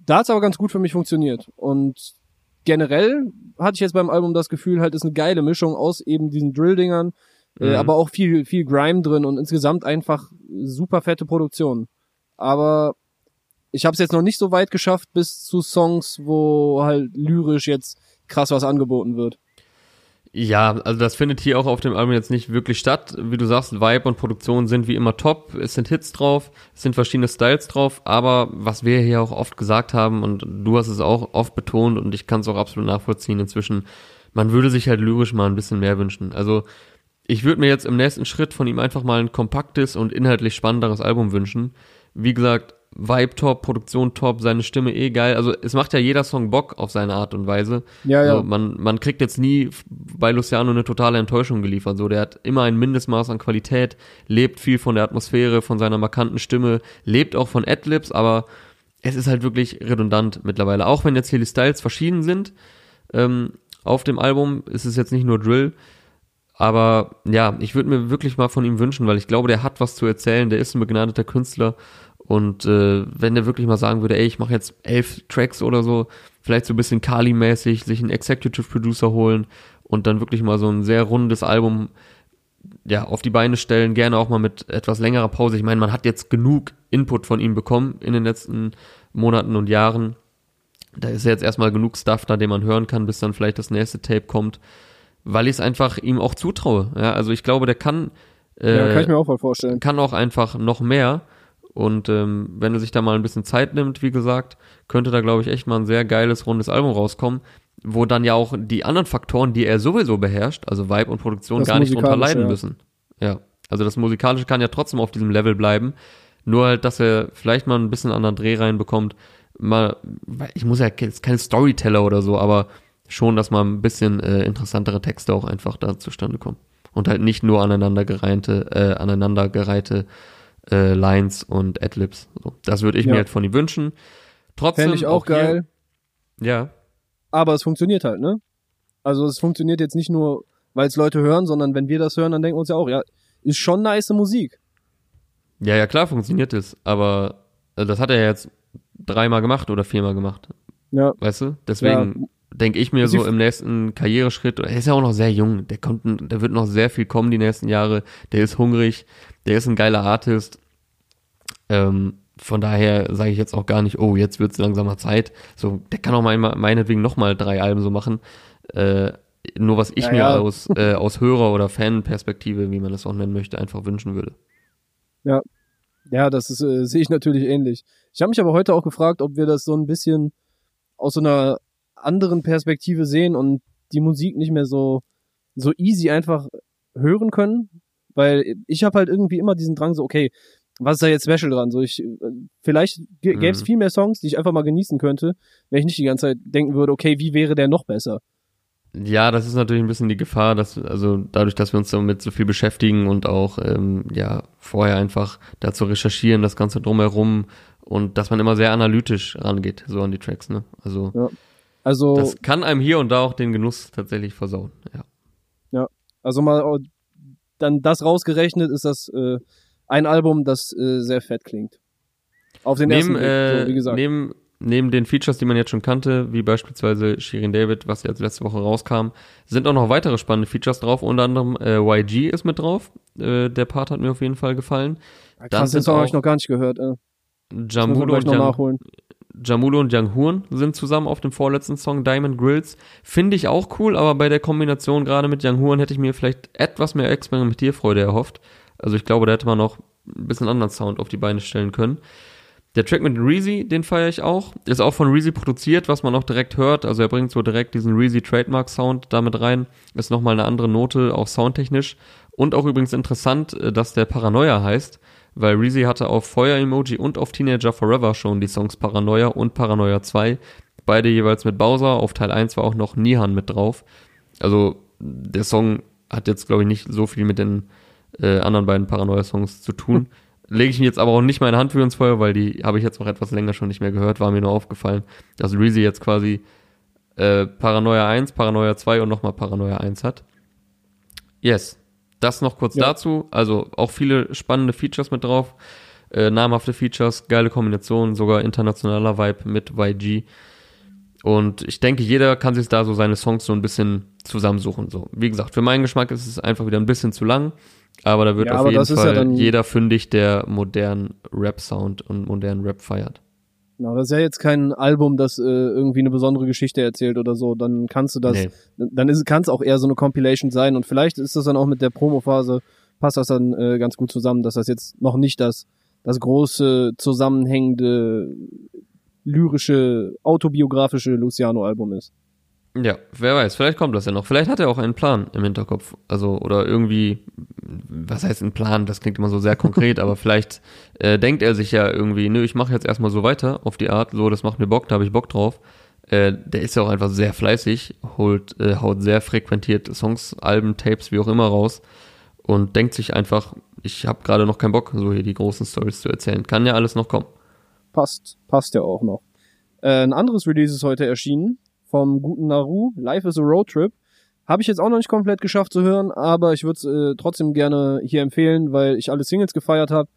Da hat's aber ganz gut für mich funktioniert. Und generell hatte ich jetzt beim Album das Gefühl, halt ist eine geile Mischung aus eben diesen Drill-Dingern, äh, Mhm. aber auch viel, viel Grime drin und insgesamt einfach super fette Produktion. Aber ich habe es jetzt noch nicht so weit geschafft bis zu Songs, wo halt lyrisch jetzt krass was angeboten wird. Ja, also das findet hier auch auf dem Album jetzt nicht wirklich statt. Wie du sagst, Vibe und Produktion sind wie immer top. Es sind Hits drauf, es sind verschiedene Styles drauf, aber was wir hier auch oft gesagt haben und du hast es auch oft betont und ich kann es auch absolut nachvollziehen inzwischen, man würde sich halt lyrisch mal ein bisschen mehr wünschen. Also ich würde mir jetzt im nächsten Schritt von ihm einfach mal ein kompaktes und inhaltlich spannenderes Album wünschen. Wie gesagt, Vibe top, Produktion top, seine Stimme eh geil. Also es macht ja jeder Song Bock auf seine Art und Weise. Ja, ja. So, man, man kriegt jetzt nie bei Luciano eine totale Enttäuschung geliefert. So, der hat immer ein Mindestmaß an Qualität, lebt viel von der Atmosphäre, von seiner markanten Stimme, lebt auch von Adlibs, aber es ist halt wirklich redundant mittlerweile. Auch wenn jetzt hier die Styles verschieden sind, ähm, auf dem Album ist es jetzt nicht nur Drill, aber ja, ich würde mir wirklich mal von ihm wünschen, weil ich glaube, der hat was zu erzählen, der ist ein begnadeter Künstler und äh, wenn der wirklich mal sagen würde, ey, ich mache jetzt elf Tracks oder so, vielleicht so ein bisschen Kali-mäßig, sich einen Executive Producer holen und dann wirklich mal so ein sehr rundes Album ja, auf die Beine stellen, gerne auch mal mit etwas längerer Pause. Ich meine, man hat jetzt genug Input von ihm bekommen in den letzten Monaten und Jahren. Da ist jetzt erstmal genug Stuff da, den man hören kann, bis dann vielleicht das nächste Tape kommt, weil ich es einfach ihm auch zutraue. Ja, also ich glaube, der kann, äh, ja, kann ich mir auch voll vorstellen. kann auch einfach noch mehr. Und ähm, wenn er sich da mal ein bisschen Zeit nimmt, wie gesagt, könnte da, glaube ich, echt mal ein sehr geiles, rundes Album rauskommen, wo dann ja auch die anderen Faktoren, die er sowieso beherrscht, also Vibe und Produktion, Das gar nicht drunter leiden ja. müssen. Ja, also das Musikalische kann ja trotzdem auf diesem Level bleiben, nur halt, dass er vielleicht mal ein bisschen anderen Dreh reinbekommt. Mal, weil ich muss ja jetzt kein Storyteller oder so, aber schon, dass mal ein bisschen äh, interessantere Texte auch einfach da zustande kommen. Und halt nicht nur aneinandergereihte, äh, aneinandergereihte äh, Lines und Adlibs. So, das würde ich Ja. mir halt von ihm wünschen. Trotzdem Fände ich auch hier- geil. Ja, aber es funktioniert halt, ne? Also es funktioniert jetzt nicht nur, weil es Leute hören, sondern wenn wir das hören, dann denken wir uns ja auch, ja, ist schon nice Musik. ja, ja, klar funktioniert es, aber äh, das hat er jetzt dreimal gemacht oder viermal gemacht, Ja, weißt du? Deswegen denke ich mir Sie so im nächsten Karriereschritt, er ist ja auch noch sehr jung, der kommt, der wird noch sehr viel kommen die nächsten Jahre, der ist hungrig, der ist ein geiler Artist. Ähm, von daher sage ich jetzt auch gar nicht, oh, jetzt wird es langsamer Zeit. So, der kann auch mein, meinetwegen nochmal drei Alben so machen. Äh, nur was ich ja, mir ja. aus, äh, aus Hörer- oder Fanperspektive, wie man das auch nennen möchte, einfach wünschen würde. Ja, ja, das ist, äh, sehe ich natürlich ähnlich. Ich habe mich aber heute auch gefragt, ob wir das so ein bisschen aus so einer anderen Perspektive sehen und die Musik nicht mehr so so easy einfach hören können, weil ich habe halt irgendwie immer diesen Drang so, okay, was ist da jetzt special dran? So ich äh, vielleicht gäbe es mhm. viel mehr Songs, die ich einfach mal genießen könnte, wenn ich nicht die ganze Zeit denken würde, okay, wie wäre der noch besser? Ja, das ist natürlich ein bisschen die Gefahr, dass, also dadurch, dass wir uns damit so viel beschäftigen und auch, ähm, ja, vorher einfach dazu recherchieren, das Ganze drumherum und dass man immer sehr analytisch rangeht, so an die Tracks, ne? Also, ja. Also das kann einem hier und da auch den Genuss tatsächlich versauen, ja. Ja, also mal oh, dann das rausgerechnet ist das äh, ein Album, das äh, sehr fett klingt. Auf den neben, ersten Blick, äh, so, wie gesagt. Neben neben den Features, die man jetzt schon kannte, wie beispielsweise Shirin David, was jetzt letzte Woche rauskam, sind auch noch weitere spannende Features drauf. Unter anderem äh, YG ist mit drauf. Äh, der Part hat mir auf jeden Fall gefallen. Ja, krass, den Song habe ich noch gar nicht gehört. Äh. Jamulo und, Yang, Jamulo und Young Horn sind zusammen auf dem vorletzten Song Diamond Grills. Finde ich auch cool, aber bei der Kombination gerade mit Young Horn hätte ich mir vielleicht etwas mehr Experimentierfreude erhofft. Also ich glaube, da hätte man noch ein bisschen anderen Sound auf die Beine stellen können. Der Track mit Reezy, den feiere ich auch. Ist auch von Reezy produziert, was man auch direkt hört. Also er bringt so direkt diesen Reezy Trademark Sound damit rein. Ist nochmal eine andere Note, auch soundtechnisch. Und auch übrigens interessant, äh, dass der Paranoia heißt, weil Reezy hatte auf Feuer Emoji und auf Teenager Forever schon die Songs Paranoia und Paranoia 2. Beide jeweils mit Bowser. Auf Teil 1 war auch noch Nihan mit drauf. Also der Song hat jetzt, glaube ich, nicht so viel mit den äh, anderen beiden Paranoia-Songs zu tun. *laughs* lege ich jetzt aber auch nicht meine Hand für ins Feuer, weil die habe ich jetzt auch etwas länger schon nicht mehr gehört, war mir nur aufgefallen, dass Reezy jetzt quasi äh, Paranoia 1, Paranoia 2 und nochmal Paranoia 1 hat. Yes. Das noch kurz ja. dazu. Also auch viele spannende Features mit drauf. Äh, namhafte Features, geile Kombinationen, sogar internationaler Vibe mit YG. Und ich denke, jeder kann sich da so seine Songs so ein bisschen zusammensuchen. So, wie gesagt, für meinen Geschmack ist es einfach wieder ein bisschen zu lang. Aber da wird ja, auf jeden Fall ja jeder fündig, der modernen Rap-Sound und modernen Rap feiert. Genau, das ist ja jetzt kein Album, das äh, irgendwie eine besondere Geschichte erzählt oder so. Dann kannst du das, nee. dann kann es auch eher so eine Compilation sein und vielleicht ist das dann auch mit der Promo-Phase, passt das dann äh, ganz gut zusammen, dass das jetzt noch nicht das, das große, zusammenhängende, lyrische, autobiografische Luciano-Album ist. Ja, wer weiß, vielleicht kommt das ja noch. Vielleicht hat er auch einen Plan im Hinterkopf. Also, oder irgendwie, was heißt ein Plan? Das klingt immer so sehr konkret, *laughs* aber vielleicht äh, denkt er sich ja irgendwie, nö, ich mache jetzt erstmal so weiter auf die Art, so, das macht mir Bock, da habe ich Bock drauf. Äh, der ist ja auch einfach sehr fleißig, holt, äh, haut sehr frequentiert Songs, Alben, Tapes, wie auch immer raus und denkt sich einfach, ich habe gerade noch keinen Bock, so hier die großen Stories zu erzählen. Kann ja alles noch kommen. Passt, passt ja auch noch. Äh, ein anderes Release ist heute erschienen vom guten Naru, Life is a Road Trip. Habe ich jetzt auch noch nicht komplett geschafft zu hören, aber ich würde es äh, trotzdem gerne hier empfehlen, weil ich alle Singles gefeiert habe.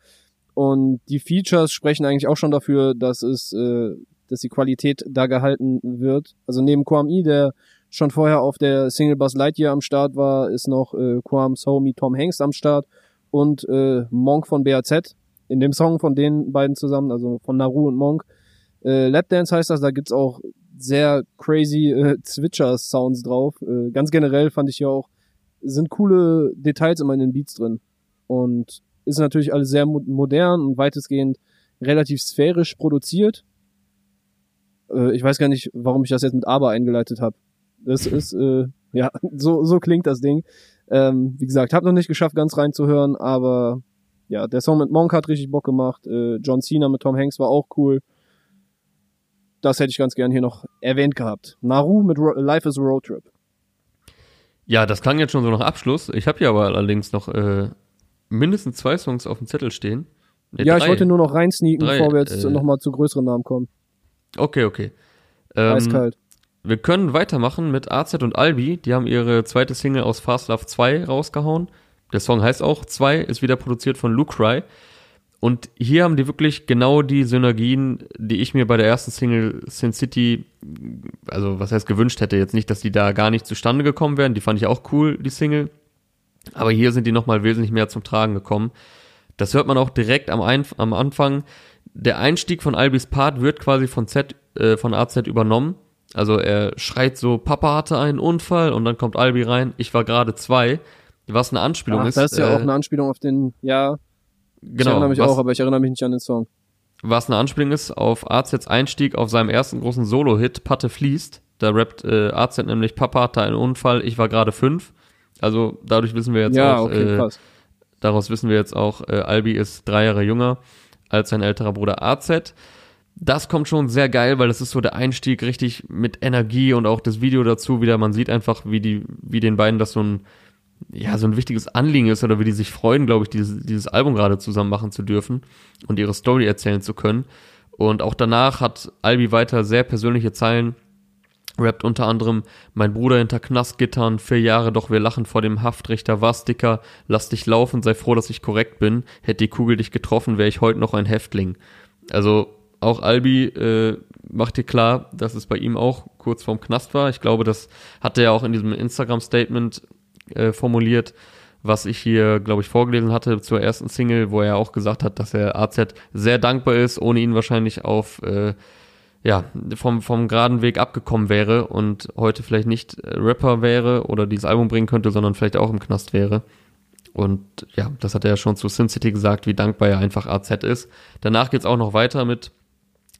Und die Features sprechen eigentlich auch schon dafür, dass es, äh, dass die Qualität da gehalten wird. Also neben QAMI, der schon vorher auf der Single Bus Lightyear am Start war, ist noch äh, Quams Homie Tom Hanks am Start und äh, Monk von BAZ. In dem Song von den beiden zusammen, also von Naru und Monk. Äh, Lapdance heißt das, da gibt's auch sehr crazy äh, Zwitscher-Sounds drauf. Äh, ganz generell fand ich ja auch, sind coole Details immer in den Beats drin. Und ist natürlich alles sehr mo modern und weitestgehend relativ sphärisch produziert. Äh, ich weiß gar nicht, warum ich das jetzt mit Aber eingeleitet habe. Das ist, äh, *laughs* ja, so, so klingt das Ding. Ähm, wie gesagt, habe noch nicht geschafft, ganz reinzuhören, aber ja, der Song mit Monk hat richtig Bock gemacht. Äh, John Cena mit Tom Hanks war auch cool. Das hätte ich ganz gern hier noch erwähnt gehabt. Naru mit Ro Life is a Road Trip. Ja, das klang jetzt schon so nach Abschluss. Ich habe hier aber allerdings noch äh, mindestens zwei Songs auf dem Zettel stehen. Nee, ja, drei. ich wollte nur noch reinsneaken, drei, bevor wir jetzt äh, nochmal zu größeren Namen kommen. Okay, okay. Ähm, Eiskalt. Wir können weitermachen mit AZ und Albi. Die haben ihre zweite Single aus Fast Love 2 rausgehauen. Der Song heißt auch 2, ist wieder produziert von Luke Cry. Und hier haben die wirklich genau die Synergien, die ich mir bei der ersten Single Sin City, also was heißt gewünscht hätte, jetzt nicht, dass die da gar nicht zustande gekommen wären, die fand ich auch cool, die Single. Aber hier sind die nochmal wesentlich mehr zum Tragen gekommen. Das hört man auch direkt am, Einf am Anfang. der Einstieg von Albis Part wird quasi von Z, äh, von AZ übernommen. Also er schreit so, Papa hatte einen Unfall und dann kommt Albi rein, ich war gerade zwei, was eine Anspielung Ach, ist. das ist ja äh, auch eine Anspielung auf den, ja, ich genau, erinnere mich was, auch, aber ich erinnere mich nicht an den Song. was eine Anspielung ist auf AZs Einstieg auf seinem ersten großen Solo-Hit, Patte fließt. Da rappt äh, AZ nämlich, Papa hatte einen Unfall, ich war gerade fünf. Also dadurch wissen wir jetzt Ja, auch, okay, äh. Daraus wissen wir jetzt auch, äh, Albi ist drei Jahre jünger als sein älterer Bruder AZ. Das kommt schon sehr geil, weil das ist so der Einstieg richtig mit Energie und auch das Video dazu wieder. Man sieht einfach, wie die, wie den beiden das so ein, ja, so ein wichtiges Anliegen ist oder wie die sich freuen, glaube ich, dieses, dieses Album gerade zusammen machen zu dürfen und ihre Story erzählen zu können. Und auch danach hat Albi weiter sehr persönliche Zeilen rappt unter anderem Mein Bruder hinter Knastgittern, vier Jahre, doch wir lachen vor dem Haftrichter, war's dicker, lass dich laufen, sei froh, dass ich korrekt bin, hätte die Kugel dich getroffen, wäre ich heute noch ein Häftling. Also auch Albi äh, macht dir klar, dass es bei ihm auch kurz vorm Knast war. Ich glaube, das hat er ja auch in diesem Instagram-Statement äh, formuliert, was ich hier, glaube ich, vorgelesen hatte zur ersten Single, wo er auch gesagt hat, dass er AZ sehr dankbar ist, ohne ihn wahrscheinlich auf äh, ja, vom, vom geraden Weg abgekommen wäre und heute vielleicht nicht Rapper wäre oder dieses Album bringen könnte, sondern vielleicht auch im Knast wäre. Und ja, das hat er ja schon zu Sin City gesagt, wie dankbar er einfach AZ ist. Danach geht's auch noch weiter mit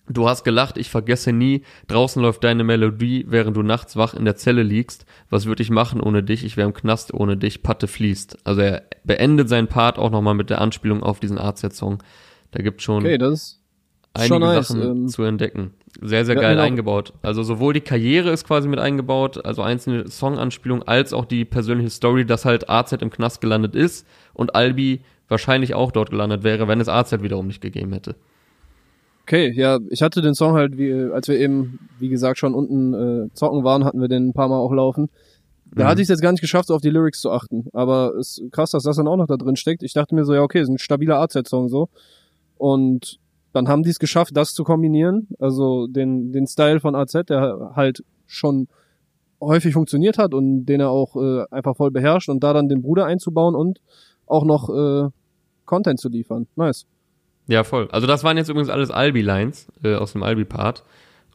Du hast gelacht, ich vergesse nie, draußen läuft deine Melodie, während du nachts wach in der Zelle liegst. Was würde ich machen ohne dich? Ich wäre im Knast ohne dich, Patte fließt. Also er beendet seinen Part auch nochmal mit der Anspielung auf diesen AZ-Song. Da gibt schon Okay, das einige schon nice. Sachen ähm, zu entdecken. Sehr, sehr ja, geil genau. eingebaut. Also sowohl die Karriere ist quasi mit eingebaut, also einzelne Songanspielungen, als auch die persönliche Story, dass halt AZ im Knast gelandet ist und Albi wahrscheinlich auch dort gelandet wäre, wenn es AZ wiederum nicht gegeben hätte. Okay, ja, ich hatte den Song halt, wie, als wir eben, wie gesagt, schon unten äh, zocken waren, hatten wir den ein paar Mal auch laufen. Da Mhm. hatte ich es jetzt gar nicht geschafft, so auf die Lyrics zu achten. Aber es ist krass, dass das dann auch noch da drin steckt. Ich dachte mir so, ja, okay, ist ein stabiler AZ-Song so. Und dann haben die es geschafft, das zu kombinieren. Also den, den Style von AZ, der halt schon häufig funktioniert hat und den er auch äh, einfach voll beherrscht und da dann den Bruder einzubauen und auch noch äh, Content zu liefern. Nice. Ja, voll. Also das waren jetzt übrigens alles Albi-Lines äh, aus dem Albi-Part.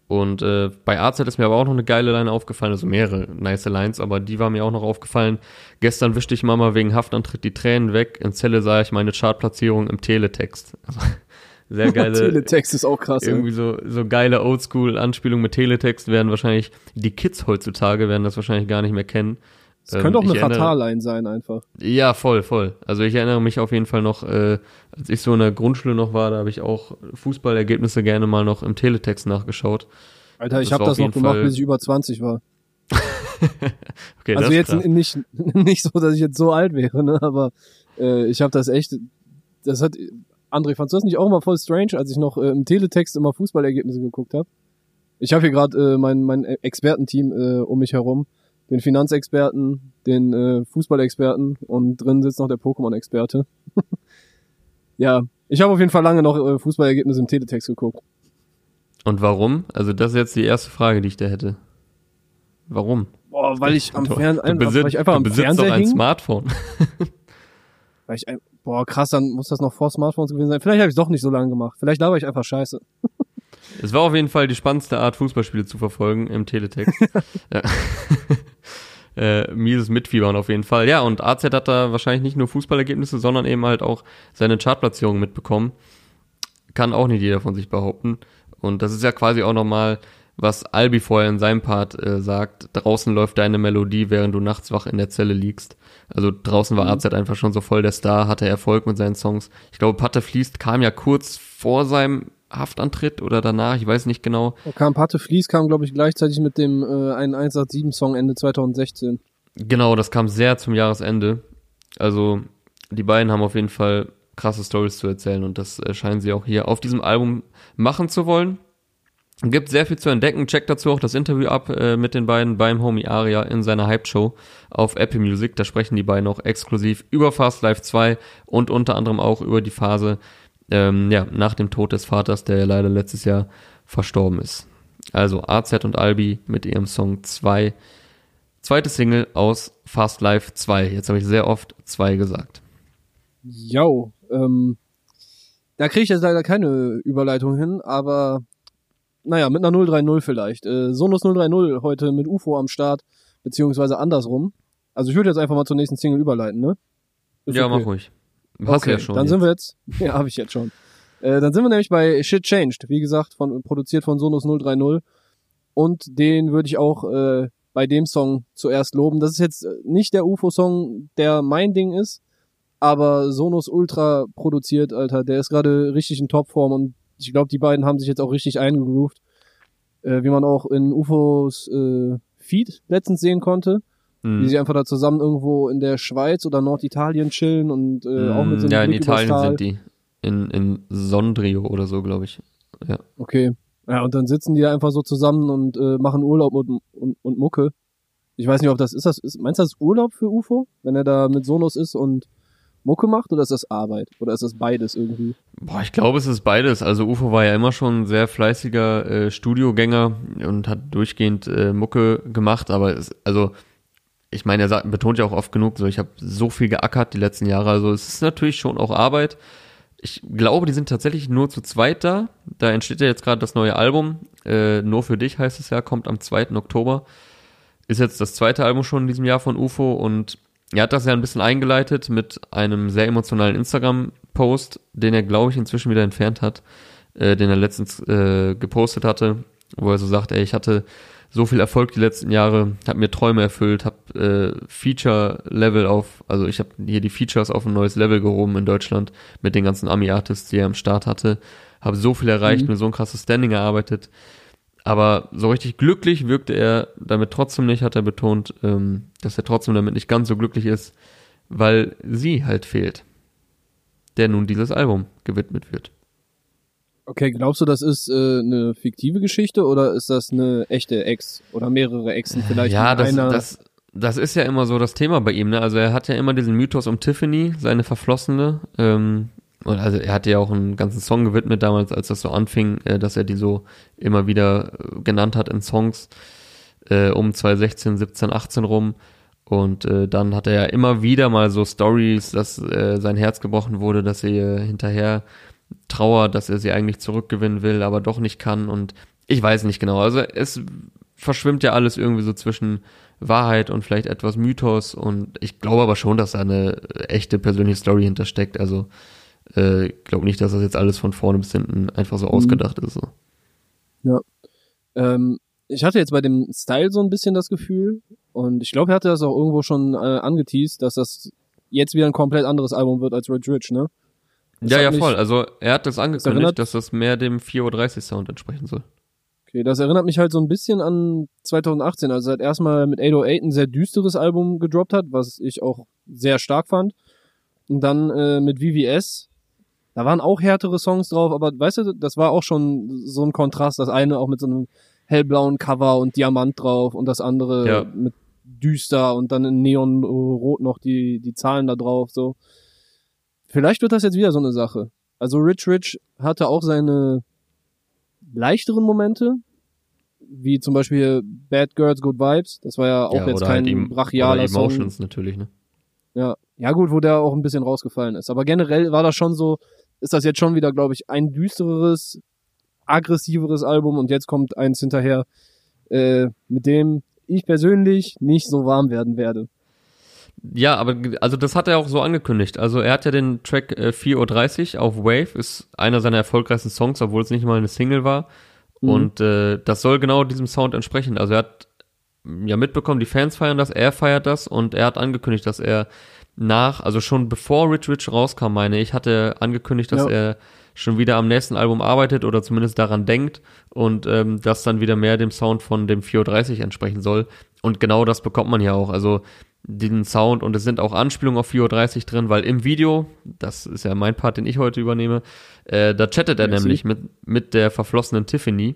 Und äh, bei AZ ist mir aber auch noch eine geile Line aufgefallen, also mehrere nice Lines, aber die war mir auch noch aufgefallen. Gestern wischte ich Mama wegen Haftantritt die Tränen weg. In Zelle sah ich meine Chartplatzierung im Teletext. Also, *laughs* sehr geile, *laughs* Teletext ist auch krass. irgendwie so, so geile Oldschool-Anspielungen mit Teletext werden wahrscheinlich, die Kids heutzutage werden das wahrscheinlich gar nicht mehr kennen. Das könnte auch Ähm, eine Fatalline sein einfach. ja, voll, voll. Also ich erinnere mich auf jeden Fall noch, äh, als ich so in der Grundschule noch war, da habe ich auch Fußballergebnisse gerne mal noch im Teletext nachgeschaut. Alter, ich Das habe das auf noch jeden gemacht, Fall- bis ich über 20 war. *laughs* Okay, also das jetzt nicht *laughs* nicht so, dass ich jetzt so alt wäre, ne, aber äh, ich habe das echt das hat André, fandst du das nicht auch immer voll strange, als ich noch äh, im Teletext immer Fußballergebnisse geguckt habe? Ich habe hier gerade äh, mein mein Expertenteam äh, um mich herum, den Finanzexperten, den äh, Fußballexperten und drin sitzt noch der Pokémon-Experte. *laughs* ja, ich habe auf jeden Fall lange noch äh, Fußballergebnisse im Teletext geguckt. Und warum? Also das ist jetzt die erste Frage, die ich da hätte. Warum? Boah, weil ich am du besitzt, weil ich einfach am Fernseher doch ein hing. Smartphone. *laughs* Weil ich, ein- boah, krass, dann muss das noch vor Smartphones gewesen sein. Vielleicht habe ich doch nicht so lange gemacht. Vielleicht laber ich einfach scheiße. *laughs* Es war auf jeden Fall die spannendste Art, Fußballspiele zu verfolgen im Teletext. *laughs* ja. *laughs* äh, mieses Mitfiebern auf jeden Fall. Ja, und AZ hat da wahrscheinlich nicht nur Fußballergebnisse, sondern eben halt auch seine Chartplatzierung mitbekommen. Kann auch nicht jeder von sich behaupten. Und das ist ja quasi auch nochmal, was Albi vorher in seinem Part äh, sagt. Draußen läuft deine Melodie, während du nachts wach in der Zelle liegst. Also draußen war AZ einfach schon so voll der Star, hatte Erfolg mit seinen Songs. Ich glaube, Patte fließt kam ja kurz vor seinem Haftantritt oder danach, ich weiß nicht genau. Da kam Pate Flies, kam, glaube ich, gleichzeitig mit dem äh, 187-Song Ende 2016. Genau, das kam sehr zum Jahresende. Also die beiden haben auf jeden Fall krasse Stories zu erzählen und das äh, scheinen sie auch hier auf diesem Album machen zu wollen. Gibt sehr viel zu entdecken. Checkt dazu auch das Interview ab äh, mit den beiden beim Homie Aria in seiner Hype-Show auf Apple Music. Da sprechen die beiden auch exklusiv über Fast Life 2 und unter anderem auch über die Phase ähm, ja, nach dem Tod des Vaters, der ja leider letztes Jahr verstorben ist. Also AZ und Albi mit ihrem Song 2. Zweite Single aus Fast Life 2. Jetzt habe ich sehr oft 2 gesagt. Yo, ähm, Da kriege ich jetzt leider keine Überleitung hin, aber naja, mit einer 030 vielleicht. Äh, Sonos 030 heute mit UFO am Start, beziehungsweise andersrum. Also ich würde jetzt einfach mal zur nächsten Single überleiten, ne? Ist ja, okay. mach ruhig. Hast okay, ja schon. Dann jetzt. sind wir jetzt, *laughs* ja, habe ich jetzt schon. Äh, dann sind wir nämlich bei Shit Changed, wie gesagt, von produziert von Sonos 030. Und den würde ich auch äh, bei dem Song zuerst loben. Das ist jetzt nicht der UFO-Song, der mein Ding ist, aber Sonos Ultra produziert, Alter. Der ist gerade richtig in Topform und ich glaube, die beiden haben sich jetzt auch richtig eingegroovt. Äh, wie man auch in UFOs äh, Feed letztens sehen konnte. Mhm. Wie sie einfach da zusammen irgendwo in der Schweiz oder Norditalien chillen und äh, mhm. auch mit so einem Ja, Blick in Italien sind die. In, in Sondrio oder so, glaube ich. Ja. Okay. Ja, und dann sitzen die da einfach so zusammen und äh, machen Urlaub und, und, und Mucke. Ich weiß nicht, ob das ist das ist, meinst du das Urlaub für UFO, wenn er da mit Sonos ist und Mucke macht oder ist das Arbeit oder ist das beides irgendwie? Boah, ich glaube, es ist beides. Also UFO war ja immer schon ein sehr fleißiger äh, Studiogänger und hat durchgehend äh, Mucke gemacht, aber es, also ich meine, er sagt, betont ja auch oft genug, so ich habe so viel geackert die letzten Jahre, also es ist natürlich schon auch Arbeit. Ich glaube, die sind tatsächlich nur zu zweit da. Da entsteht ja jetzt gerade das neue Album. Äh, nur für dich heißt es ja, kommt am 2. Oktober. Ist jetzt das zweite Album schon in diesem Jahr von UFO und er hat das ja ein bisschen eingeleitet mit einem sehr emotionalen Instagram-Post, den er, glaube ich, inzwischen wieder entfernt hat, äh, den er letztens äh, gepostet hatte, wo er so sagt, ey, ich hatte so viel Erfolg die letzten Jahre, habe mir Träume erfüllt, habe äh, Feature-Level auf, also ich habe hier die Features auf ein neues Level gehoben in Deutschland mit den ganzen Ami-Artists, die er am Start hatte, habe so viel erreicht, Mhm. mir so ein krasses Standing erarbeitet, aber so richtig glücklich wirkte er damit trotzdem nicht, hat er betont, ähm, dass er trotzdem damit nicht ganz so glücklich ist, weil sie halt fehlt, der nun dieses Album gewidmet wird. Okay, glaubst du, das ist äh, eine fiktive Geschichte oder ist das eine echte Ex oder mehrere Exen vielleicht? ja, das, einer? das, das ist ja immer so das Thema bei ihm. Ne? Also er hat ja immer diesen Mythos um Tiffany, seine Verflossene. Ähm, und also er hatte ja auch einen ganzen Song gewidmet damals, als das so anfing, äh, dass er die so immer wieder äh, genannt hat in Songs äh, um 2016, 17, 18 rum. Und äh, dann hat er ja immer wieder mal so Stories, dass äh, sein Herz gebrochen wurde, dass er ihr hinterher trauert, dass er sie eigentlich zurückgewinnen will, aber doch nicht kann. Und ich weiß nicht genau. Also es verschwimmt ja alles irgendwie so zwischen Wahrheit und vielleicht etwas Mythos. Und ich glaube aber schon, dass da eine echte persönliche Story hintersteckt. Also äh, ich glaube nicht, dass das jetzt alles von vorne bis hinten einfach so ausgedacht ist. So. Ähm, ich hatte jetzt bei dem Style so ein bisschen das Gefühl und ich glaube, er hatte das auch irgendwo schon äh, angeteased, dass das jetzt wieder ein komplett anderes Album wird als Rich Rich, ne? Das ja, ja, voll. Also er hat das angekündigt, erinnert- dass das mehr dem 4.30 Uhr Sound entsprechen soll. Okay, das erinnert mich halt so ein bisschen an 2018, als er halt erstmal mit 808 ein sehr düsteres Album gedroppt hat, was ich auch sehr stark fand. Und dann äh, mit VVS, da waren auch härtere Songs drauf, aber weißt du, das war auch schon so ein Kontrast. Das eine auch mit so einem hellblauen Cover und Diamant drauf und das andere Ja. mit düster und dann in Neonrot noch die, die Zahlen da drauf, so. Vielleicht wird das jetzt wieder so eine Sache. Also Rich Rich hatte auch seine leichteren Momente, wie zum Beispiel Bad Girls Good Vibes. Das war ja auch ja, jetzt oder kein halt Em- brachialer oder Song. Emotions natürlich, ne? Ja. ja gut, wo der auch ein bisschen rausgefallen ist. Aber generell war das schon so, ist das jetzt schon wieder, glaube ich, ein düstereres, aggressiveres Album und jetzt kommt eins hinterher, äh, mit dem ich persönlich nicht so warm werden werde. Ja, aber also das hat er auch so angekündigt. Also er hat ja den Track äh, 4.30 Uhr auf Wave, ist einer seiner erfolgreichsten Songs, obwohl es nicht mal eine Single war. Mhm. Und äh, das soll genau diesem Sound entsprechen. Also er hat mm, ja mitbekommen, die Fans feiern das, er feiert das und er hat angekündigt, dass er nach, also schon bevor Rich Rich rauskam, meine ich, hat er angekündigt, dass Ja. er schon wieder am nächsten Album arbeitet oder zumindest daran denkt und ähm, das dann wieder mehr dem Sound von dem 4.30 Uhr entsprechen soll. Und genau das bekommt man ja auch. Also den Sound und es sind auch Anspielungen auf 4.30 Uhr drin, weil im Video, das ist ja mein Part, den ich heute übernehme, äh, da chattet er Merci. nämlich mit, mit der verflossenen Tiffany.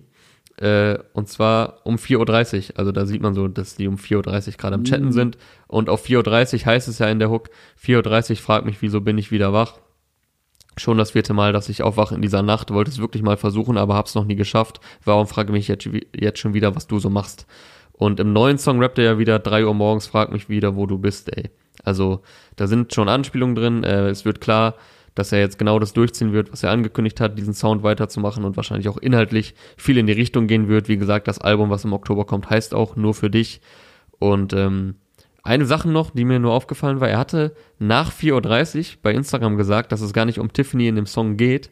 Äh, und zwar um 4.30 Uhr. Also da sieht man so, dass die um 4.30 Uhr gerade am Chatten Mhm. sind. Und auf 4.30 Uhr heißt es ja in der Hook, 4.30 Uhr fragt mich, wieso bin ich wieder wach? Schon das vierte Mal, dass ich aufwache in dieser Nacht, wollte es wirklich mal versuchen, aber hab's noch nie geschafft. Warum frage mich jetzt, jetzt schon wieder, was du so machst? Und im neuen Song rappt er ja wieder, 3 Uhr morgens, frag mich wieder, wo du bist, ey. Also, da sind schon Anspielungen drin. Äh, es wird klar, dass er jetzt genau das durchziehen wird, was er angekündigt hat, diesen Sound weiterzumachen und wahrscheinlich auch inhaltlich viel in die Richtung gehen wird. Wie gesagt, das Album, was im Oktober kommt, heißt auch nur für dich. Und ähm, eine Sache noch, die mir nur aufgefallen war, er hatte nach 4.30 Uhr bei Instagram gesagt, dass es gar nicht um Tiffany in dem Song geht.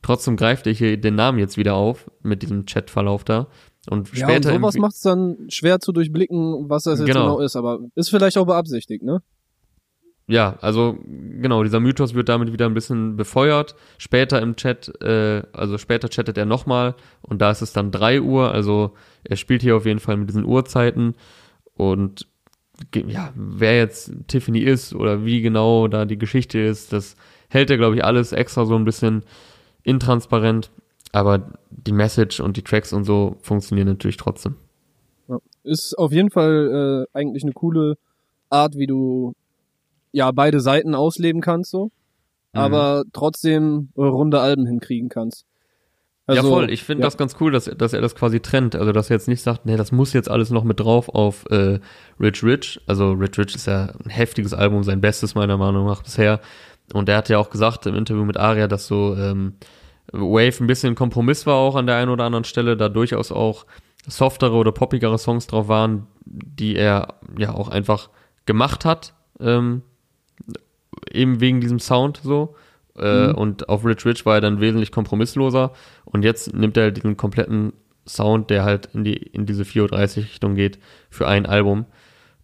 Trotzdem greift er hier den Namen jetzt wieder auf mit diesem Chatverlauf da. Und Ja, später und im sowas macht es dann schwer zu durchblicken, was das jetzt Genau. genau. ist, aber ist vielleicht auch beabsichtigt, ne? Ja, also genau, dieser Mythos wird damit wieder ein bisschen befeuert. Später im Chat, äh, also später chattet er nochmal und da ist es dann 3 Uhr, also er spielt hier auf jeden Fall mit diesen Uhrzeiten und ja, wer jetzt Tiffany ist oder wie genau da die Geschichte ist, das hält er, glaube ich, alles extra so ein bisschen intransparent, aber die Message und die Tracks und so funktionieren natürlich trotzdem. Ja. Ist auf jeden Fall äh, eigentlich eine coole Art, wie du ja beide Seiten ausleben kannst so, Mhm. aber trotzdem äh, runde Alben hinkriegen kannst. Also, ja, voll. Ich finde ja. das ganz cool, dass, dass er das quasi trennt. Also, dass er jetzt nicht sagt, nee, das muss jetzt alles noch mit drauf auf äh, Rich Rich. Also, Rich Rich ist ja ein heftiges Album, sein bestes meiner Meinung nach bisher. Und er hat ja auch gesagt im Interview mit Aria, dass so ähm, Wave ein bisschen Kompromiss war auch an der einen oder anderen Stelle, da durchaus auch softere oder poppigere Songs drauf waren, die er ja auch einfach gemacht hat, ähm, eben wegen diesem Sound so. Äh, Mhm. Und auf Rich Rich war er dann wesentlich kompromissloser. Und jetzt nimmt er halt diesen kompletten Sound, der halt in die in diese 4.30 Richtung geht, für ein Album.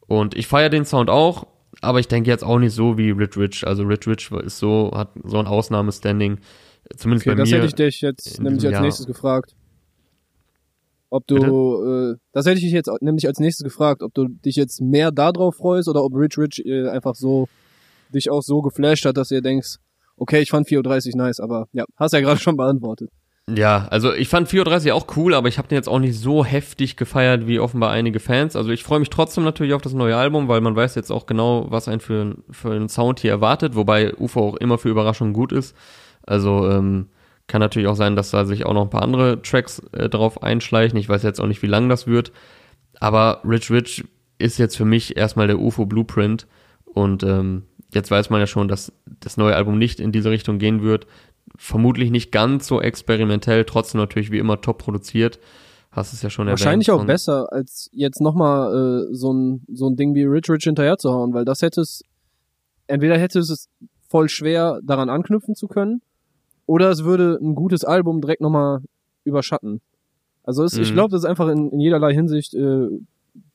Und ich feiere den Sound auch, aber ich denke jetzt auch nicht so wie Rich Rich. Also Rich Rich ist so, hat so ein Ausnahmestanding. Zumindest Okay, bei das mir. hätte ich dich jetzt nämlich als Jahr. nächstes gefragt. Ob du, äh, das hätte ich dich jetzt nämlich als nächstes gefragt, ob du dich jetzt mehr darauf freust oder ob Rich Rich äh, einfach so dich auch so geflasht hat, dass ihr denkst, okay, ich fand 4.30 nice, aber ja, hast ja gerade schon beantwortet. Ja, also ich fand 4.30 auch cool, aber ich habe den jetzt auch nicht so heftig gefeiert wie offenbar einige Fans. Also ich freue mich trotzdem natürlich auf das neue Album, weil man weiß jetzt auch genau, was einen für, für einen Sound hier erwartet, wobei UFO auch immer für Überraschungen gut ist. Also ähm, kann natürlich auch sein, dass da sich auch noch ein paar andere Tracks äh, drauf einschleichen. Ich weiß jetzt auch nicht, wie lang das wird. Aber Rich Rich ist jetzt für mich erstmal der UFO Blueprint. Und ähm, jetzt weiß man ja schon, dass das neue Album nicht in diese Richtung gehen wird. Vermutlich nicht ganz so experimentell, trotzdem natürlich wie immer top produziert. Hast es ja schon Wahrscheinlich erwähnt. auch Und- besser, als jetzt nochmal äh, so, ein, so ein Ding wie Rich Rich hinterher zu hauen, weil das hätte es, entweder hätte es voll schwer daran anknüpfen zu können, oder es würde ein gutes Album direkt nochmal überschatten. Also es, ich Mhm. glaube, das ist einfach in, in jederlei Hinsicht äh,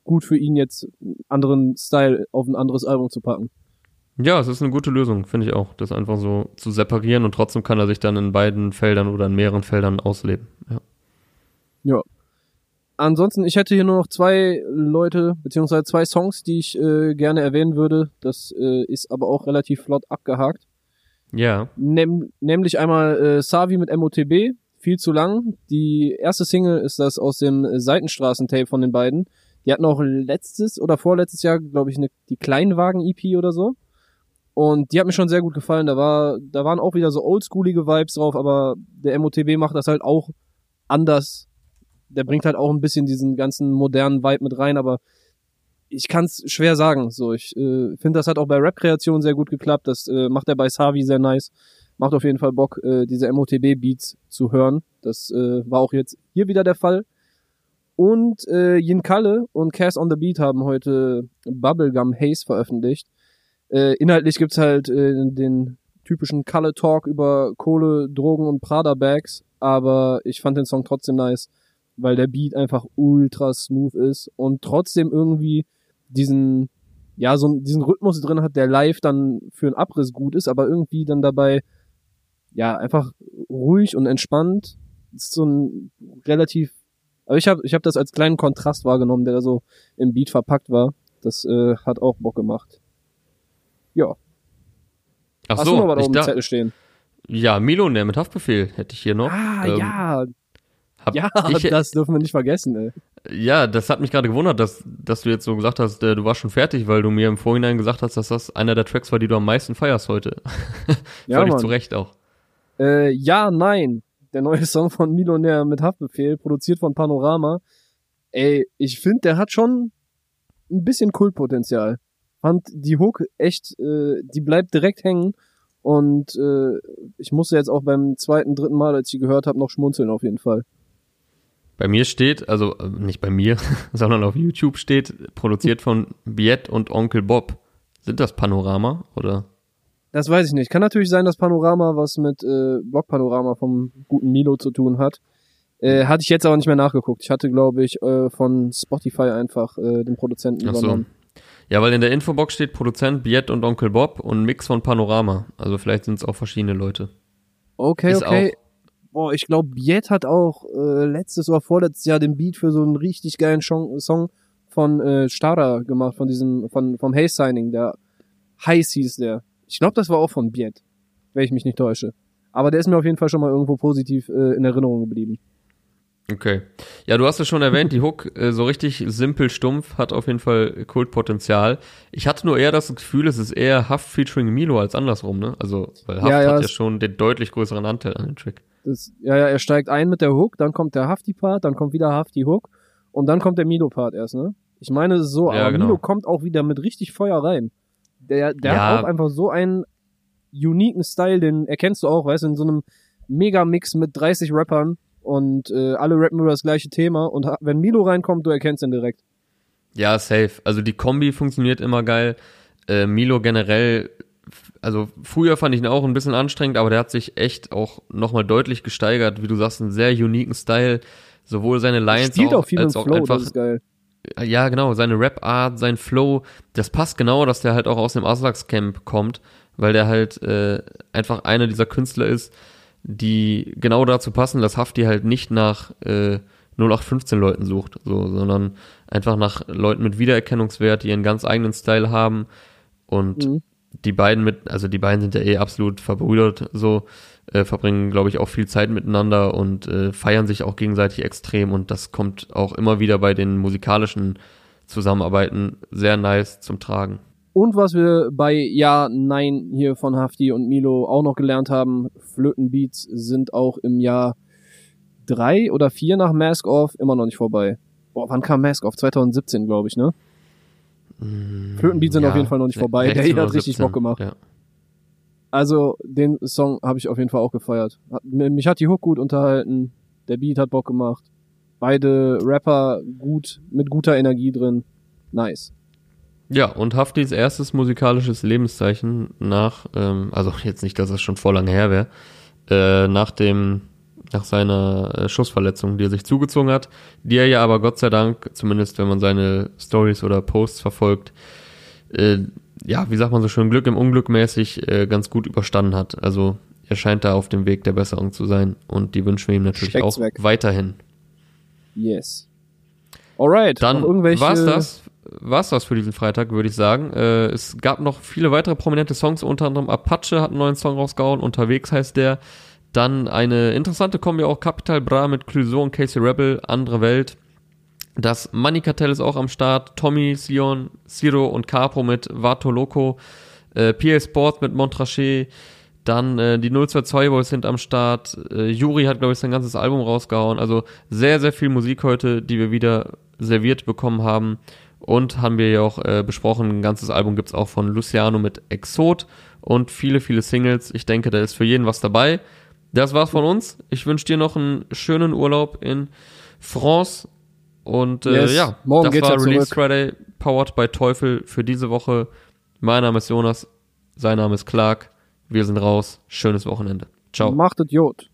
gut für ihn jetzt einen anderen Style auf ein anderes Album zu packen. Ja, es ist eine gute Lösung, finde ich auch, das einfach so zu separieren und trotzdem kann er sich dann in beiden Feldern oder in mehreren Feldern ausleben. Ja. Ansonsten, ich hätte hier nur noch zwei Leute, beziehungsweise zwei Songs, die ich äh, gerne erwähnen würde. Das äh, ist aber auch relativ flott abgehakt. Ja. Nem, nämlich einmal äh, Savi mit MOTB, viel zu lang. Die erste Single ist das aus dem Seitenstraßen-Tape von den beiden. Die hatten auch letztes oder vorletztes Jahr, glaube ich, eine, die Kleinwagen-EP oder so. Und die hat mir schon sehr gut gefallen. Da war, da waren auch wieder so oldschoolige Vibes drauf, aber der MOTB macht das halt auch anders. Der bringt halt auch ein bisschen diesen ganzen modernen Vibe mit rein, aber ich kann es schwer sagen. So, ich äh, finde, das hat auch bei Rap-Kreation sehr gut geklappt. Das äh, macht er bei Savi sehr nice. Macht auf jeden Fall Bock, äh, diese MOTB-Beats zu hören. Das äh, war auch jetzt hier wieder der Fall. Und äh, Yin Kalle und Cass on the Beat haben heute Bubblegum Haze veröffentlicht. Äh, inhaltlich gibt's halt äh, den typischen Kalle Talk über Kohle, Drogen und Prada Bags, aber ich fand den Song trotzdem nice, weil der Beat einfach ultra smooth ist und trotzdem irgendwie diesen ja so diesen Rhythmus drin hat, der live dann für einen Abriss gut ist, aber irgendwie dann dabei ja einfach ruhig und entspannt. Ist so ein relativ aber ich habe ich hab das als kleinen Kontrast wahrgenommen, der da so im Beat verpackt war. Das äh, hat auch Bock gemacht. Ja. Ach Hast du noch so, was auf dem Zettel stehen? ja, Millionär mit Haftbefehl hätte ich hier noch. Ah, Ähm, ja. Hab Ja, ich, das dürfen wir nicht vergessen, ey. Ja, das hat mich gerade gewundert, dass, dass du jetzt so gesagt hast, äh, du warst schon fertig, weil du mir im Vorhinein gesagt hast, dass das einer der Tracks war, die du am meisten feierst heute. *laughs* Ja, Völlig Mann. zu Recht auch. Äh, ja, nein. Der neue *laughs* Song von Millionär mit Haftbefehl, produziert von Panorama. Ey, ich finde, der hat schon ein bisschen Kultpotenzial. Fand die Hook echt, äh, die bleibt direkt hängen. Und äh, ich musste jetzt auch beim zweiten, dritten Mal, als ich die gehört habe, noch schmunzeln auf jeden Fall. Bei mir steht, also äh, nicht bei mir, *laughs* sondern auf YouTube steht, produziert von Biet und Onkel Bob. Sind das Panorama oder? Das weiß ich nicht. Kann natürlich sein, dass Panorama was mit äh, Blog-Panorama vom guten Milo zu tun hat. Äh, hatte ich jetzt aber nicht mehr nachgeguckt. Ich hatte, glaube ich, äh, von Spotify einfach äh, den Produzenten Ach so. übernommen. Ja, weil in der Infobox steht Produzent Biet und Onkel Bob und Mix von Panorama. Also vielleicht sind es auch verschiedene Leute. Okay, Ist okay. Boah, ich glaube, Biet hat auch äh, letztes oder vorletztes Jahr den Beat für so einen richtig geilen Song, Song von äh, Stara gemacht, von diesem, von vom Haze Signing, der Heiß hieß der. Ich glaube, das war auch von Biet, wenn ich mich nicht täusche. Aber der ist mir auf jeden Fall schon mal irgendwo positiv äh, in Erinnerung geblieben. Okay. Ja, du hast es schon erwähnt, die Hook, äh, so richtig simpel stumpf, hat auf jeden Fall Kultpotenzial. Ich hatte nur eher das Gefühl, es ist eher Haft featuring Milo als andersrum, ne? Also, weil Haft Ja, ja, hat ja schon den deutlich größeren Anteil an dem Track. Das, ja, ja, er steigt ein mit der Hook, dann kommt der Hafti-Part, dann kommt wieder Hafti-Hook und dann kommt der Milo-Part erst, ne? Ich meine, es ist so, Ja, aber genau. Milo kommt auch wieder mit richtig Feuer rein. Der, der Ja. hat auch einfach so einen uniken Style, den erkennst du auch, weißt du, in so einem Megamix mit 30 Rappern und äh, alle rappen über das gleiche Thema und wenn Milo reinkommt, du erkennst ihn direkt. Ja, safe. Also die Kombi funktioniert immer geil. Äh, Milo generell, also früher fand ich ihn auch ein bisschen anstrengend, aber der hat sich echt auch nochmal deutlich gesteigert. Wie du sagst, einen sehr uniken Style. Sowohl seine Lines auch mit als auch Flow, einfach. Ja, genau, seine Rap-Art, sein Flow, das passt genau, dass der halt auch aus dem Aslaks-Camp kommt, weil der halt äh, einfach einer dieser Künstler ist, die genau dazu passen, dass Hafti halt nicht nach äh, 0815 Leuten sucht, so, sondern einfach nach Leuten mit Wiedererkennungswert, die ihren ganz eigenen Style haben und Mhm. Die beiden mit, also die beiden sind ja eh absolut verbrüdert, so, äh, verbringen, glaube ich, auch viel Zeit miteinander und äh, feiern sich auch gegenseitig extrem und das kommt auch immer wieder bei den musikalischen Zusammenarbeiten sehr nice zum Tragen. Und was wir bei Ja, Nein hier von Hafti und Milo auch noch gelernt haben, Flötenbeats sind auch im Jahr drei oder vier nach Mask Off immer noch nicht vorbei. Boah, wann kam Mask Off? 2017, glaube ich, ne? Flötenbeats sind auf jeden Fall noch nicht vorbei. Der 16 hier hat richtig 17, Bock gemacht. Ja. Also, den Song habe ich auf jeden Fall auch gefeiert. Hat, mich hat die Hook gut unterhalten. Der Beat hat Bock gemacht. Beide Rapper gut, mit guter Energie drin. Nice. Ja, und Haftis erstes musikalisches Lebenszeichen nach, ähm, also jetzt nicht, dass das schon vor lange her wäre, äh, nach dem, nach seiner äh, Schussverletzung, die er sich zugezogen hat, die er ja aber Gott sei Dank, zumindest wenn man seine Stories oder Posts verfolgt, äh, ja, wie sagt man so schön, Glück im Unglück mäßig äh, ganz gut überstanden hat. Also er scheint da auf dem Weg der Besserung zu sein und die wünschen wir ihm natürlich Steckt's auch weg. weiterhin. Yes. Alright. Dann irgendwelche war's das. War's das für diesen Freitag, würde ich sagen. Äh, es gab noch viele weitere prominente Songs, unter anderem Apache hat einen neuen Song rausgehauen, unterwegs heißt der. Dann eine interessante Kombi auch Capital Bra mit Clouseau und Casey Rebel, andere Welt. Das Money Cartel ist auch am Start. Tommy, Sion, Ciro und Capo mit Vato Loco. Äh, PA Sports mit Montrachet. Dann äh, die 022 Boys sind am Start. Äh, Juri hat, glaube ich, sein ganzes Album rausgehauen. Also sehr, sehr viel Musik heute, die wir wieder serviert bekommen haben. Und haben wir ja auch äh, besprochen, ein ganzes Album gibt's auch von Luciano mit Exot und viele, viele Singles. Ich denke, da ist für jeden was dabei. Das war's von uns. Ich wünsche dir noch einen schönen Urlaub in France. Und äh, Yes. ja, Morgen das geht's war Release zurück. Friday, powered by Teufel für diese Woche. Mein Name ist Jonas, sein Name ist Clark. Wir sind raus. Schönes Wochenende. Ciao. Macht Idiot.